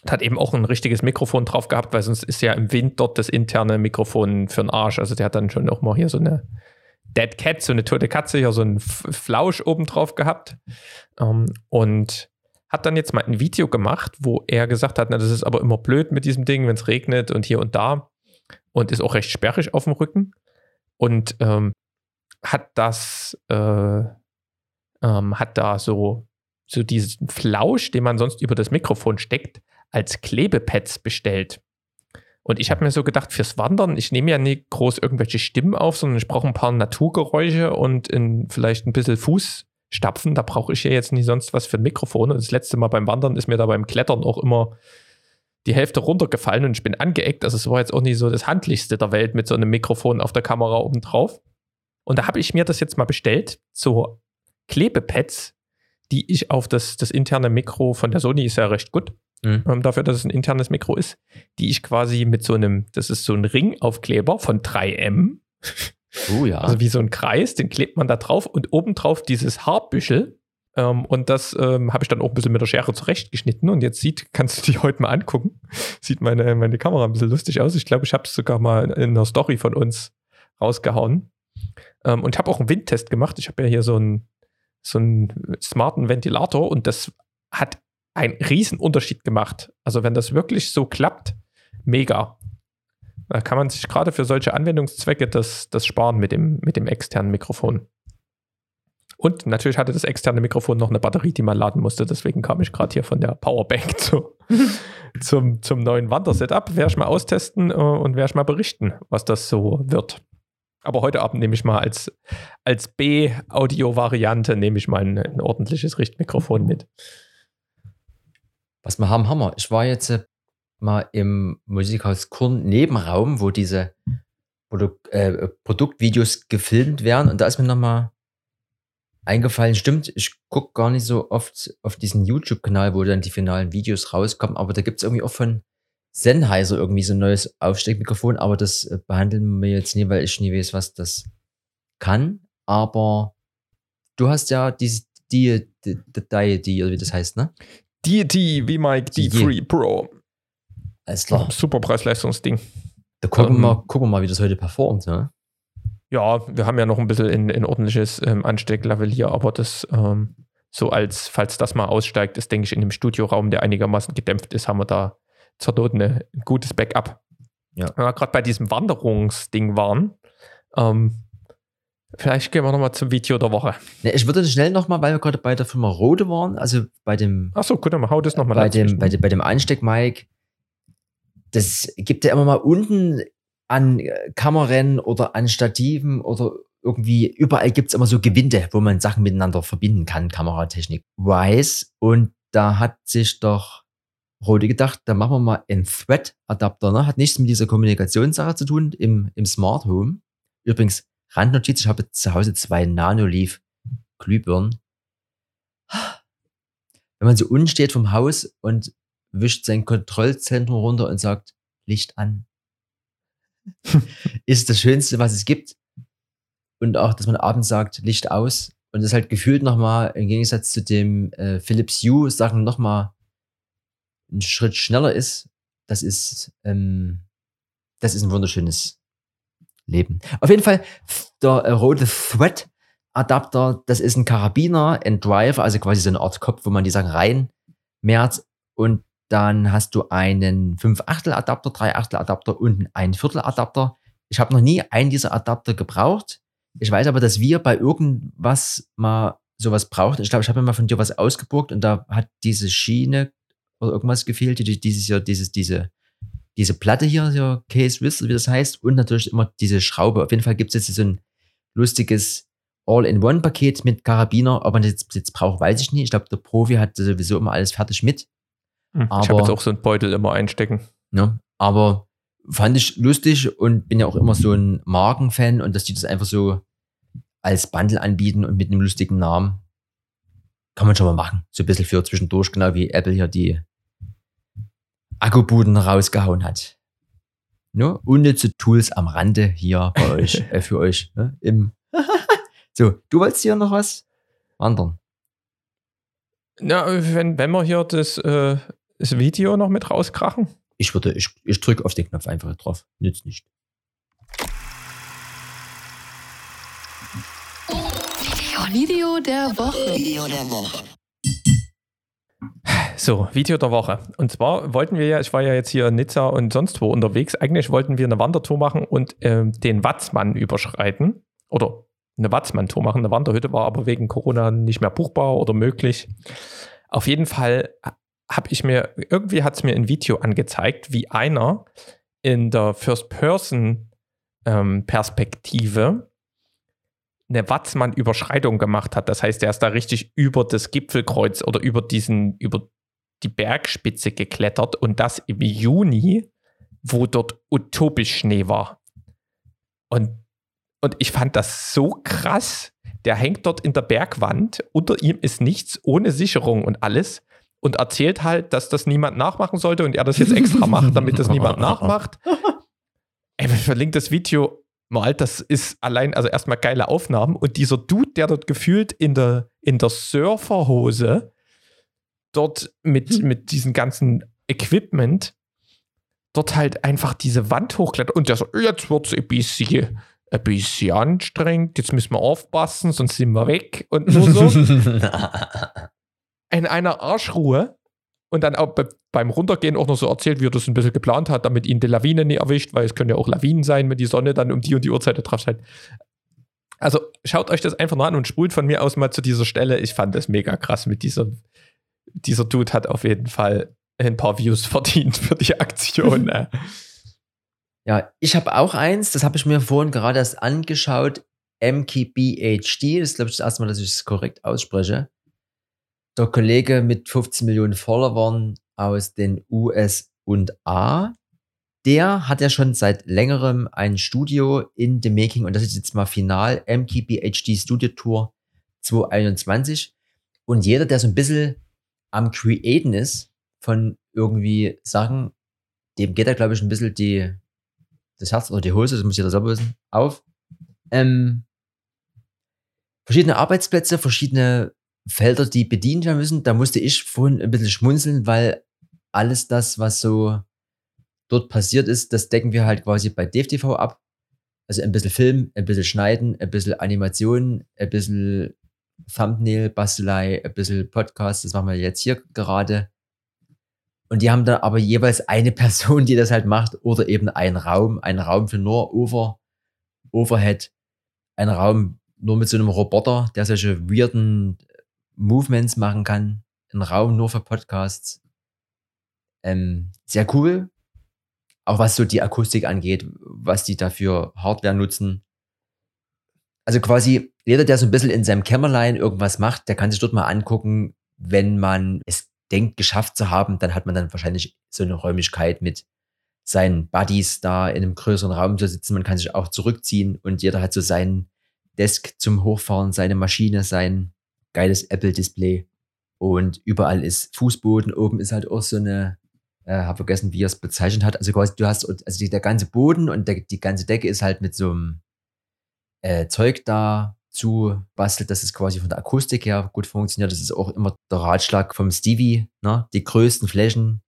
S3: hat eben auch ein richtiges Mikrofon drauf gehabt, weil sonst ist ja im Wind dort das interne Mikrofon für den Arsch. Also der hat dann schon auch mal hier so eine Dead Cat, so eine tote Katze, hier so einen Flausch oben drauf gehabt. Ähm, und hat dann jetzt mal ein Video gemacht, wo er gesagt hat, na, das ist aber immer blöd mit diesem Ding, wenn es regnet und hier und da. Und ist auch recht sperrig auf dem Rücken. Und ähm, hat das, äh, ähm, hat da so, so diesen Flausch, den man sonst über das Mikrofon steckt, als Klebepads bestellt. Und ich habe mir so gedacht, fürs Wandern, ich nehme ja nicht groß irgendwelche Stimmen auf, sondern ich brauche ein paar Naturgeräusche und in vielleicht ein bisschen Fuß, stapfen. Da brauche ich ja jetzt nicht sonst was für ein Mikrofon. Und das letzte Mal beim Wandern ist mir da beim Klettern auch immer die Hälfte runtergefallen und ich bin angeeckt. Also es war jetzt auch nicht so das handlichste der Welt mit so einem Mikrofon auf der Kamera oben drauf. Und da habe ich mir das jetzt mal bestellt, so Klebepads, die ich auf das, das interne Mikro von der Sony ist ja recht gut. Mhm. Ähm, dafür, dass es ein internes Mikro ist, die ich quasi mit so einem, das ist so ein Ringaufkleber von 3M.
S2: Oh ja.
S3: Also wie so ein Kreis, den klebt man da drauf und obendrauf dieses Haarbüschel. Ähm, und das ähm, habe ich dann auch ein bisschen mit der Schere zurechtgeschnitten. Und jetzt sieht, kannst du die heute mal angucken. Sieht meine, meine Kamera ein bisschen lustig aus. Ich glaube, ich habe es sogar mal in einer Story von uns rausgehauen. Ähm, und habe auch einen Windtest gemacht. Ich habe ja hier so einen, so einen smarten Ventilator und das hat einen riesen Unterschied gemacht. Also wenn das wirklich so klappt, mega. Da kann man sich gerade für solche Anwendungszwecke das, das sparen mit dem, mit dem externen Mikrofon. Und natürlich hatte das externe Mikrofon noch eine Batterie, die man laden musste. Deswegen kam ich gerade hier von der Powerbank zu, zum, zum neuen Wandersetup. Werde ich mal austesten äh, und werde ich mal berichten, was das so wird. Aber heute Abend nehme ich mal als, als B-Audio-Variante nehme ich mal ein, ein, ordentliches Richtmikrofon mit.
S2: Was wir haben, haben wir. Ich war jetzt äh, mal im Musikhaus Kurn Nebenraum, wo diese Produ äh, Produktvideos gefilmt werden. Und da ist mir nochmal eingefallen, stimmt, ich gucke gar nicht so oft auf diesen YouTube-Kanal, wo dann die finalen Videos rauskommen, aber da gibt es irgendwie auch von Sennheiser irgendwie so ein neues Aufsteckmikrofon, aber das äh, behandeln wir jetzt nie, weil ich nie weiß, was das kann. Aber du hast ja diese die, die, die, die, wie das heißt, ne?
S3: Deity wie Mike D3 Pro.
S2: Alles klar.
S3: Super Preis-Leistungsding.
S2: Da gucken,
S3: Ähm,
S2: wir mal, gucken wir mal, wie das heute performt, ne?
S3: Ja, wir haben ja noch ein bisschen in, in ordentliches ähm, Anstecklevel hier, aber das ähm, so als, falls das mal aussteigt, ist, denke ich, in dem Studioraum, der einigermaßen gedämpft ist, haben wir da zur Not eine, ein gutes Backup.
S2: Ja.
S3: Wenn wir gerade bei diesem Wanderungsding waren, ähm, vielleicht gehen wir nochmal zum Video der Woche.
S2: Ich würde schnell nochmal, weil wir gerade bei der Firma Rode waren, also bei dem,
S3: Achso, gut, dann hau das nochmal
S2: bei dem, bei, bei dem Einsteck-Mic, das gibt ja immer mal unten an äh, Kameran oder an Stativen oder irgendwie, überall gibt es immer so Gewinde, wo man Sachen miteinander verbinden kann, Kameratechnik. Weiß. Und da hat sich doch Rode gedacht, da machen wir mal einen Thread-Adapter. Ne? Hat nichts mit dieser Kommunikationssache zu tun im, im Smart Home. Übrigens, Randnotiz, ich habe zu Hause zwei Nanoleaf Glühbirnen. Wenn man so unten steht vom Haus und wischt sein Kontrollzentrum runter und sagt, Licht an. ist das Schönste, was es gibt. Und auch, dass man abends sagt, Licht aus. Und das halt gefühlt nochmal, im Gegensatz zu dem äh, Philips Hue Sachen nochmal einen Schritt schneller ist. Das ist, ähm, das ist ein wunderschönes Leben. Auf jeden Fall, der äh, rote Thread Adapter, das ist ein Karabiner, ein Driver, also quasi so eine Art Kopf, wo man die Sachen reinmehrt und dann hast du einen 5 Achtel Adapter, 3 Achtel Adapter und einen Viertel Adapter. Ich habe noch nie einen dieser Adapter gebraucht. Ich weiß aber, dass wir bei irgendwas mal sowas brauchten. Ich glaube, ich habe mal von dir was ausgeburgt und da hat diese Schiene oder irgendwas gefehlt, die, dieses hier, dieses, diese, diese Platte hier, hier Case Whistle, wie das heißt, und natürlich immer diese Schraube. Auf jeden Fall gibt es jetzt so ein lustiges All-in-One-Paket mit Karabiner. Ob man das jetzt braucht, weiß ich nicht. Ich glaube, der Profi hat sowieso immer alles fertig mit.
S3: Hm, ich habe jetzt auch so einen Beutel immer einstecken.
S2: Ne? Aber fand ich lustig und bin ja auch immer so ein Markenfan und dass die das einfach so als Bundle anbieten und mit einem lustigen Namen. Kann man schon mal machen. So ein bisschen für zwischendurch, genau wie Apple hier die Akkubuden rausgehauen hat. Ne? Unnütze Tools am Rande hier bei euch, äh, für euch. Ne? Im so, du wolltest hier noch was? Wandern.
S3: Na, wenn, wenn wir hier das, äh, das Video noch mit rauskrachen.
S2: Ich würde, ich, ich drücke auf den Knopf einfach drauf. Nützt nicht.
S1: Video der Woche.
S3: So, Video der Woche. Und zwar wollten wir ja, ich war ja jetzt hier in Nizza und sonst wo unterwegs. Eigentlich wollten wir eine Wandertour machen und ähm, den Watzmann überschreiten. Oder eine Watzmann-Tour machen. Eine Wanderhütte war aber wegen Corona nicht mehr buchbar oder möglich. Auf jeden Fall habe ich mir, irgendwie hat es mir ein Video angezeigt, wie einer in der First-Person-Perspektive eine Watzmann-Überschreitung gemacht hat. Das heißt, er ist da richtig über das Gipfelkreuz oder über diesen, über die Bergspitze geklettert und das im Juni, wo dort utopisch Schnee war. Und, und ich fand das so krass. Der hängt dort in der Bergwand, unter ihm ist nichts, ohne Sicherung und alles und erzählt halt, dass das niemand nachmachen sollte und er das jetzt extra macht, damit das niemand nachmacht. Ey, wir verlinken das Video mal, das ist allein, also erstmal geile Aufnahmen und dieser Dude, der dort gefühlt in der, in der Surferhose dort mit, mit diesem ganzen Equipment dort halt einfach diese Wand hochklettert und der so, jetzt wird es ein bisschen, ein bisschen anstrengend, jetzt müssen wir aufpassen, sonst sind wir weg und nur so in einer Arschruhe und dann auch be beim Runtergehen auch noch so erzählt, wie er das ein bisschen geplant hat, damit ihn die Lawine nie erwischt, weil es können ja auch Lawinen sein, wenn die Sonne dann um die und die Uhrzeit drauf scheint. Also schaut euch das einfach mal an und spult von mir aus mal zu dieser Stelle. Ich fand das mega krass mit dieser, dieser Dude hat auf jeden Fall ein paar Views verdient für die Aktion. äh.
S2: Ja, ich habe auch eins, das habe ich mir vorhin gerade erst angeschaut. MKBHD, das ist, glaube ich, das erste Mal, dass ich es korrekt ausspreche. Der Kollege mit 15 Millionen Followern aus den US und A, der hat ja schon seit längerem ein Studio in the making und das ist jetzt mal final MKBHD Studio Tour 2021. Und jeder, der so ein bisschen am Createn ist von irgendwie Sachen, dem geht da, glaube ich, ein bisschen die, das Herz oder die Hose, das muss jeder selber wissen, auf. Ähm, verschiedene Arbeitsplätze, verschiedene Felder, die bedient werden müssen. Da musste ich vorhin ein bisschen schmunzeln, weil alles das, was so dort passiert ist, das decken wir halt quasi bei DFTV ab. Also ein bisschen Film, ein bisschen Schneiden, ein bisschen Animation, ein bisschen Thumbnail, Bastelei, ein bisschen Podcast, das machen wir jetzt hier gerade. Und die haben da aber jeweils eine Person, die das halt macht, oder eben einen Raum, einen Raum für nur Over, Overhead, einen Raum nur mit so einem Roboter, der solche weirden Movements machen kann, ein Raum nur für Podcasts. Ähm, sehr cool. Auch was so die Akustik angeht, was die dafür Hardware nutzen. Also quasi jeder, der so ein bisschen in seinem Kämmerlein irgendwas macht, der kann sich dort mal angucken, wenn man es denkt, geschafft zu haben, dann hat man dann wahrscheinlich so eine Räumlichkeit mit seinen Buddies da in einem größeren Raum zu sitzen. Man kann sich auch zurückziehen und jeder hat so seinen Desk zum Hochfahren, seine Maschine, sein geiles Apple-Display. Und überall ist Fußboden, oben ist halt auch so eine, äh, habe vergessen, wie er es bezeichnet hat. Also quasi, du hast, also die, der ganze Boden und der, die ganze Decke ist halt mit so einem äh, Zeug da zu bastelt, dass es quasi von der Akustik her gut funktioniert. Das ist auch immer der Ratschlag vom Stevie. Ne? Die größten Flächen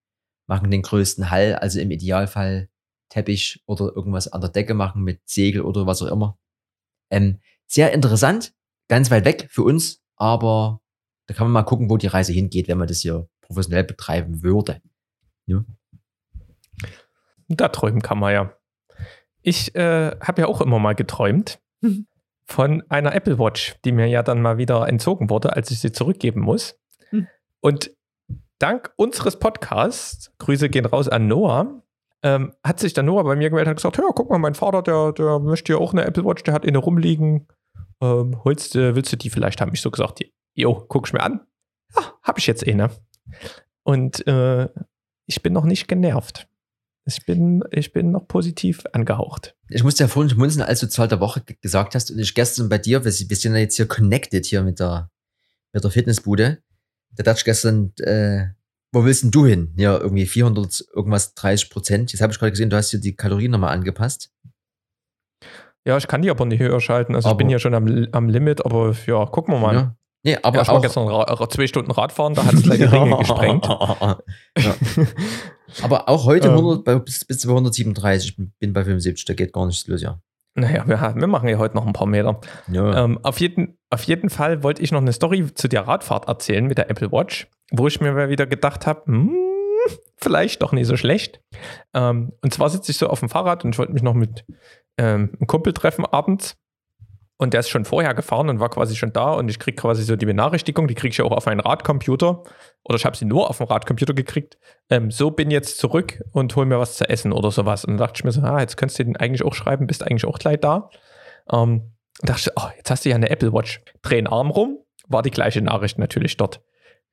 S2: machen den größten Hall. Also im Idealfall Teppich oder irgendwas an der Decke machen mit Segel oder was auch immer. Ähm, sehr interessant, ganz weit weg für uns, aber da kann man mal gucken, wo die Reise hingeht, wenn man das hier professionell betreiben würde. Ja.
S3: Da träumen kann man ja. Ich äh, habe ja auch immer mal geträumt von einer Apple Watch, die mir ja dann mal wieder entzogen wurde, als ich sie zurückgeben muss. Hm. Und dank unseres Podcasts, Grüße gehen raus an Noah, ähm, hat sich dann Noah bei mir gemeldet und gesagt, ja, guck mal, mein Vater, der, der möchte ja auch eine Apple Watch, der hat eine rumliegen. Ähm, holst, äh, willst du die vielleicht haben? Ich so gesagt, jo, guck ich mir an. Ja, hab ich jetzt eh, ne? Und äh, ich bin noch nicht genervt. Ich bin, ich bin noch positiv angehaucht.
S2: Ich musste ja vorhin schmunzeln, als du der Woche gesagt hast und ich gestern bei dir, wir sind ja jetzt hier connected hier mit der, mit der Fitnessbude. Da dachte ich gestern, äh, wo willst denn du hin? Ja, irgendwie 400 irgendwas 30 Prozent. Jetzt habe ich gerade gesehen, du hast hier die Kalorien nochmal angepasst.
S3: Ja, ich kann die aber nicht höher schalten. Also aber ich bin ja schon am, am Limit, aber ja, gucken wir mal.
S2: Ja. Nee, aber
S3: ja, ich war gestern Ra zwei Stunden Radfahren, da hat es gleich die Ringe gesprengt.
S2: ja. aber auch heute 100, ähm. bis, bis 137, ich bin bei 75, da geht gar nichts los, ja.
S3: Naja, wir, wir machen ja heute noch ein paar Meter. Ja. Ähm, auf, jeden, auf jeden Fall wollte ich noch eine Story zu der Radfahrt erzählen mit der Apple Watch, wo ich mir mal wieder gedacht habe, hm, vielleicht doch nicht so schlecht. Ähm, und zwar sitze ich so auf dem Fahrrad und ich wollte mich noch mit ähm, einem Kumpel treffen abends. Und der ist schon vorher gefahren und war quasi schon da und ich kriege quasi so die Benachrichtigung, die kriege ich ja auch auf meinen Radcomputer oder ich habe sie nur auf dem Radcomputer gekriegt. Ähm, so bin jetzt zurück und hol mir was zu essen oder sowas. Und dann dachte ich mir so, ah, jetzt könntest du den eigentlich auch schreiben, bist eigentlich auch gleich da. Ähm, dachte ich, oh, jetzt hast du ja eine Apple Watch. Dreh den Arm rum, war die gleiche Nachricht natürlich dort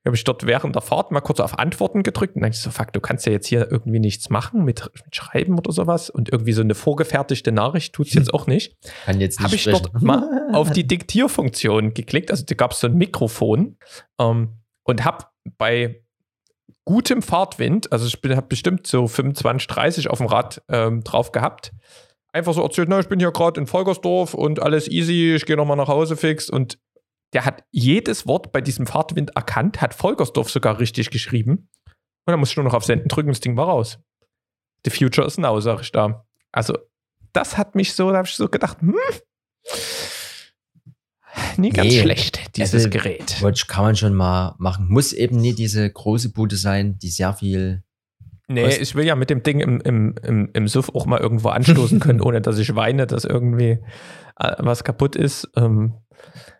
S3: habe ich dort während der Fahrt mal kurz auf Antworten gedrückt und dann ich so, fuck, du kannst ja jetzt hier irgendwie nichts machen mit, mit Schreiben oder sowas und irgendwie so eine vorgefertigte Nachricht tut es jetzt auch nicht.
S2: Kann jetzt nicht
S3: Habe ich dort mal auf die Diktierfunktion geklickt, also da gab es so ein Mikrofon ähm, und habe bei gutem Fahrtwind, also ich habe bestimmt so 25, 30 auf dem Rad ähm, drauf gehabt, einfach so erzählt, na, ich bin hier gerade in Volkersdorf und alles easy, ich gehe nochmal nach Hause fix und der hat jedes Wort bei diesem Fahrtwind erkannt, hat Volkersdorf sogar richtig geschrieben. Und dann muss ich nur noch auf Senden drücken, das Ding war raus. The future is now, sag ich da. Also, das hat mich so, da habe ich so gedacht, hm, nie ganz nee, schlecht, dieses also, Gerät.
S2: Watch kann man schon mal machen. Muss eben nie diese große Bude sein, die sehr viel.
S3: Nee, kostet. ich will ja mit dem Ding im, im, im, im Suff auch mal irgendwo anstoßen können, ohne dass ich weine, dass irgendwie äh, was kaputt ist. Ähm,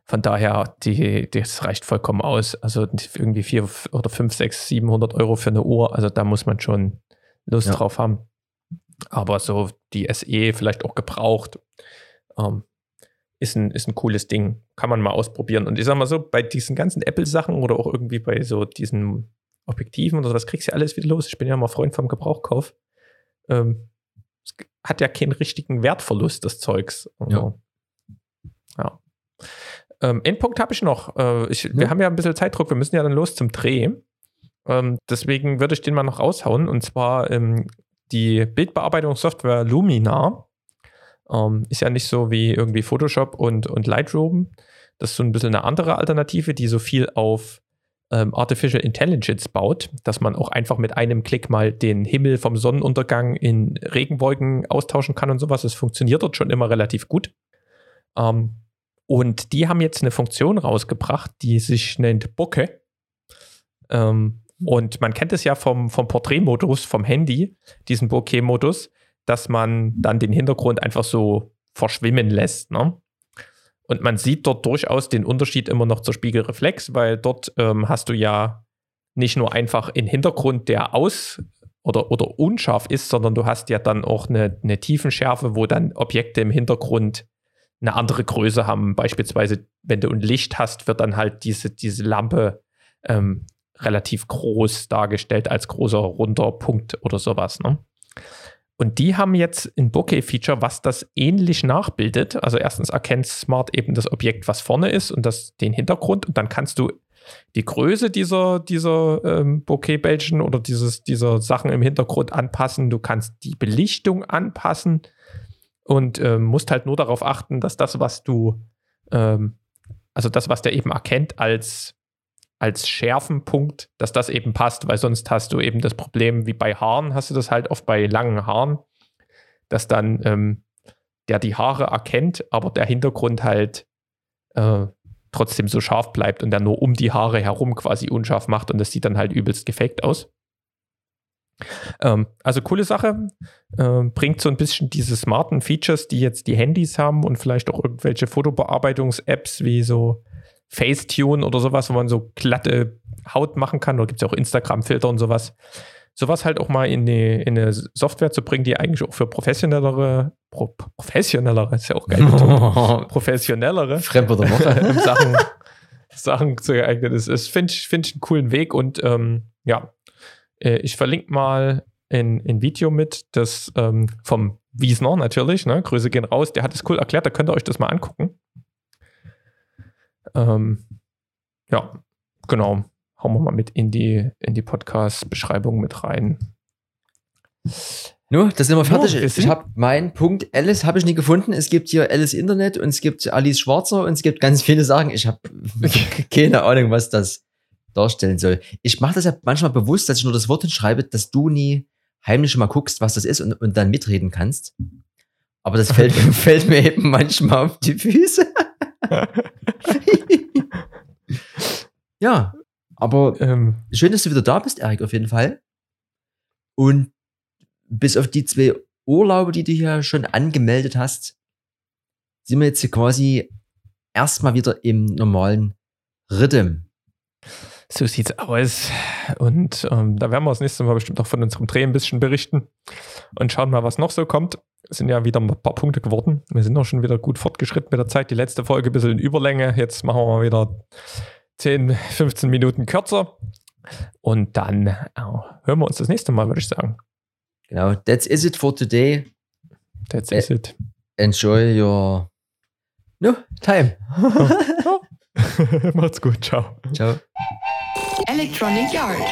S3: von daher, die, das reicht vollkommen aus. Also irgendwie vier oder fünf, sechs, 700 Euro für eine Uhr. Also da muss man schon Lust ja. drauf haben. Aber so die SE vielleicht auch gebraucht. Ähm, ist ein, ist ein cooles Ding. Kann man mal ausprobieren. Und ich sag mal so, bei diesen ganzen Apple-Sachen oder auch irgendwie bei so diesen Objektiven oder so, das kriegst du ja alles wieder los. Ich bin ja mal Freund vom Gebrauchkauf. Ähm, es hat ja keinen richtigen Wertverlust, das Zeugs. Also, ja. Ähm, Endpunkt habe ich noch. Äh, ich, ja. Wir haben ja ein bisschen Zeitdruck, wir müssen ja dann los zum Dreh. Ähm, deswegen würde ich den mal noch raushauen. Und zwar ähm, die Bildbearbeitungssoftware Lumina. Ähm, ist ja nicht so wie irgendwie Photoshop und, und Lightroom, Das ist so ein bisschen eine andere Alternative, die so viel auf ähm, Artificial Intelligence baut, dass man auch einfach mit einem Klick mal den Himmel vom Sonnenuntergang in Regenwolken austauschen kann und sowas. Das funktioniert dort schon immer relativ gut. Ähm, und die haben jetzt eine Funktion rausgebracht, die sich nennt Bokeh. Ähm, und man kennt es ja vom, vom Porträtmodus, vom Handy, diesen Bokeh-Modus, dass man dann den Hintergrund einfach so verschwimmen lässt. Ne? Und man sieht dort durchaus den Unterschied immer noch zur Spiegelreflex, weil dort ähm, hast du ja nicht nur einfach einen Hintergrund, der aus oder, oder unscharf ist, sondern du hast ja dann auch eine, eine Tiefenschärfe, wo dann Objekte im Hintergrund eine andere Größe haben. Beispielsweise, wenn du ein Licht hast, wird dann halt diese, diese Lampe ähm, relativ groß dargestellt als großer runder Punkt oder sowas. Ne? Und die haben jetzt ein Bokeh-Feature, was das ähnlich nachbildet. Also erstens erkennt Smart eben das Objekt, was vorne ist und das, den Hintergrund. Und dann kannst du die Größe dieser, dieser ähm, Bokeh-Bällchen oder dieses, dieser Sachen im Hintergrund anpassen. Du kannst die Belichtung anpassen und ähm, musst halt nur darauf achten, dass das, was du, ähm, also das, was der eben erkennt als als Schärfenpunkt, dass das eben passt, weil sonst hast du eben das Problem, wie bei Haaren, hast du das halt oft bei langen Haaren, dass dann ähm, der die Haare erkennt, aber der Hintergrund halt äh, trotzdem so scharf bleibt und der nur um die Haare herum quasi unscharf macht und das sieht dann halt übelst gefaked aus. Ähm, also coole Sache, äh, bringt so ein bisschen diese smarten Features, die jetzt die Handys haben und vielleicht auch irgendwelche Fotobearbeitungs-Apps wie so Facetune oder sowas, wo man so glatte Haut machen kann. Oder gibt es ja auch Instagram-Filter und sowas. Sowas halt auch mal in, die, in eine Software zu bringen, die eigentlich auch für professionellere, pro, professionellere, ist ja auch geil, professionellere
S2: Fremdwörter.
S3: Sachen, Sachen zu geeignet ist. Das finde ich, find ich einen coolen Weg und ähm, ja, äh, ich verlinke mal ein, ein Video mit, das ähm, vom Wiesner natürlich, ne? Grüße gehen raus, der hat es cool erklärt, da könnt ihr euch das mal angucken. Ähm, ja, genau. Hauen wir mal mit in die, in die Podcast-Beschreibung mit rein.
S2: Nur, das sind wir fertig. No, ich habe meinen Punkt Alice habe ich nie gefunden. Es gibt hier Alice Internet und es gibt Alice Schwarzer und es gibt ganz viele Sachen. Ich habe keine Ahnung, was das darstellen soll. Ich mache das ja manchmal bewusst, dass ich nur das Wort hinschreibe, dass du nie heimlich mal guckst, was das ist und, und dann mitreden kannst. Aber das fällt, fällt mir eben manchmal auf die Füße. ja, aber ähm, schön, dass du wieder da bist, Erik, auf jeden Fall. Und bis auf die zwei Urlaube, die du hier schon angemeldet hast, sind wir jetzt hier quasi erstmal wieder im normalen Rhythm.
S3: So sieht's aus. Und ähm, da werden wir das nächste Mal bestimmt auch von unserem Dreh ein bisschen berichten und schauen mal, was noch so kommt. Es sind ja wieder ein paar Punkte geworden. Wir sind auch schon wieder gut fortgeschritten mit der Zeit. Die letzte Folge ein bisschen in Überlänge. Jetzt machen wir mal wieder 10, 15 Minuten kürzer. Und dann äh, hören wir uns das nächste Mal, würde ich sagen.
S2: Genau, that's is it for today.
S3: That's is it.
S2: Enjoy your no time.
S3: Macht's gut, ciao.
S2: Ciao.
S1: Electronic Yard.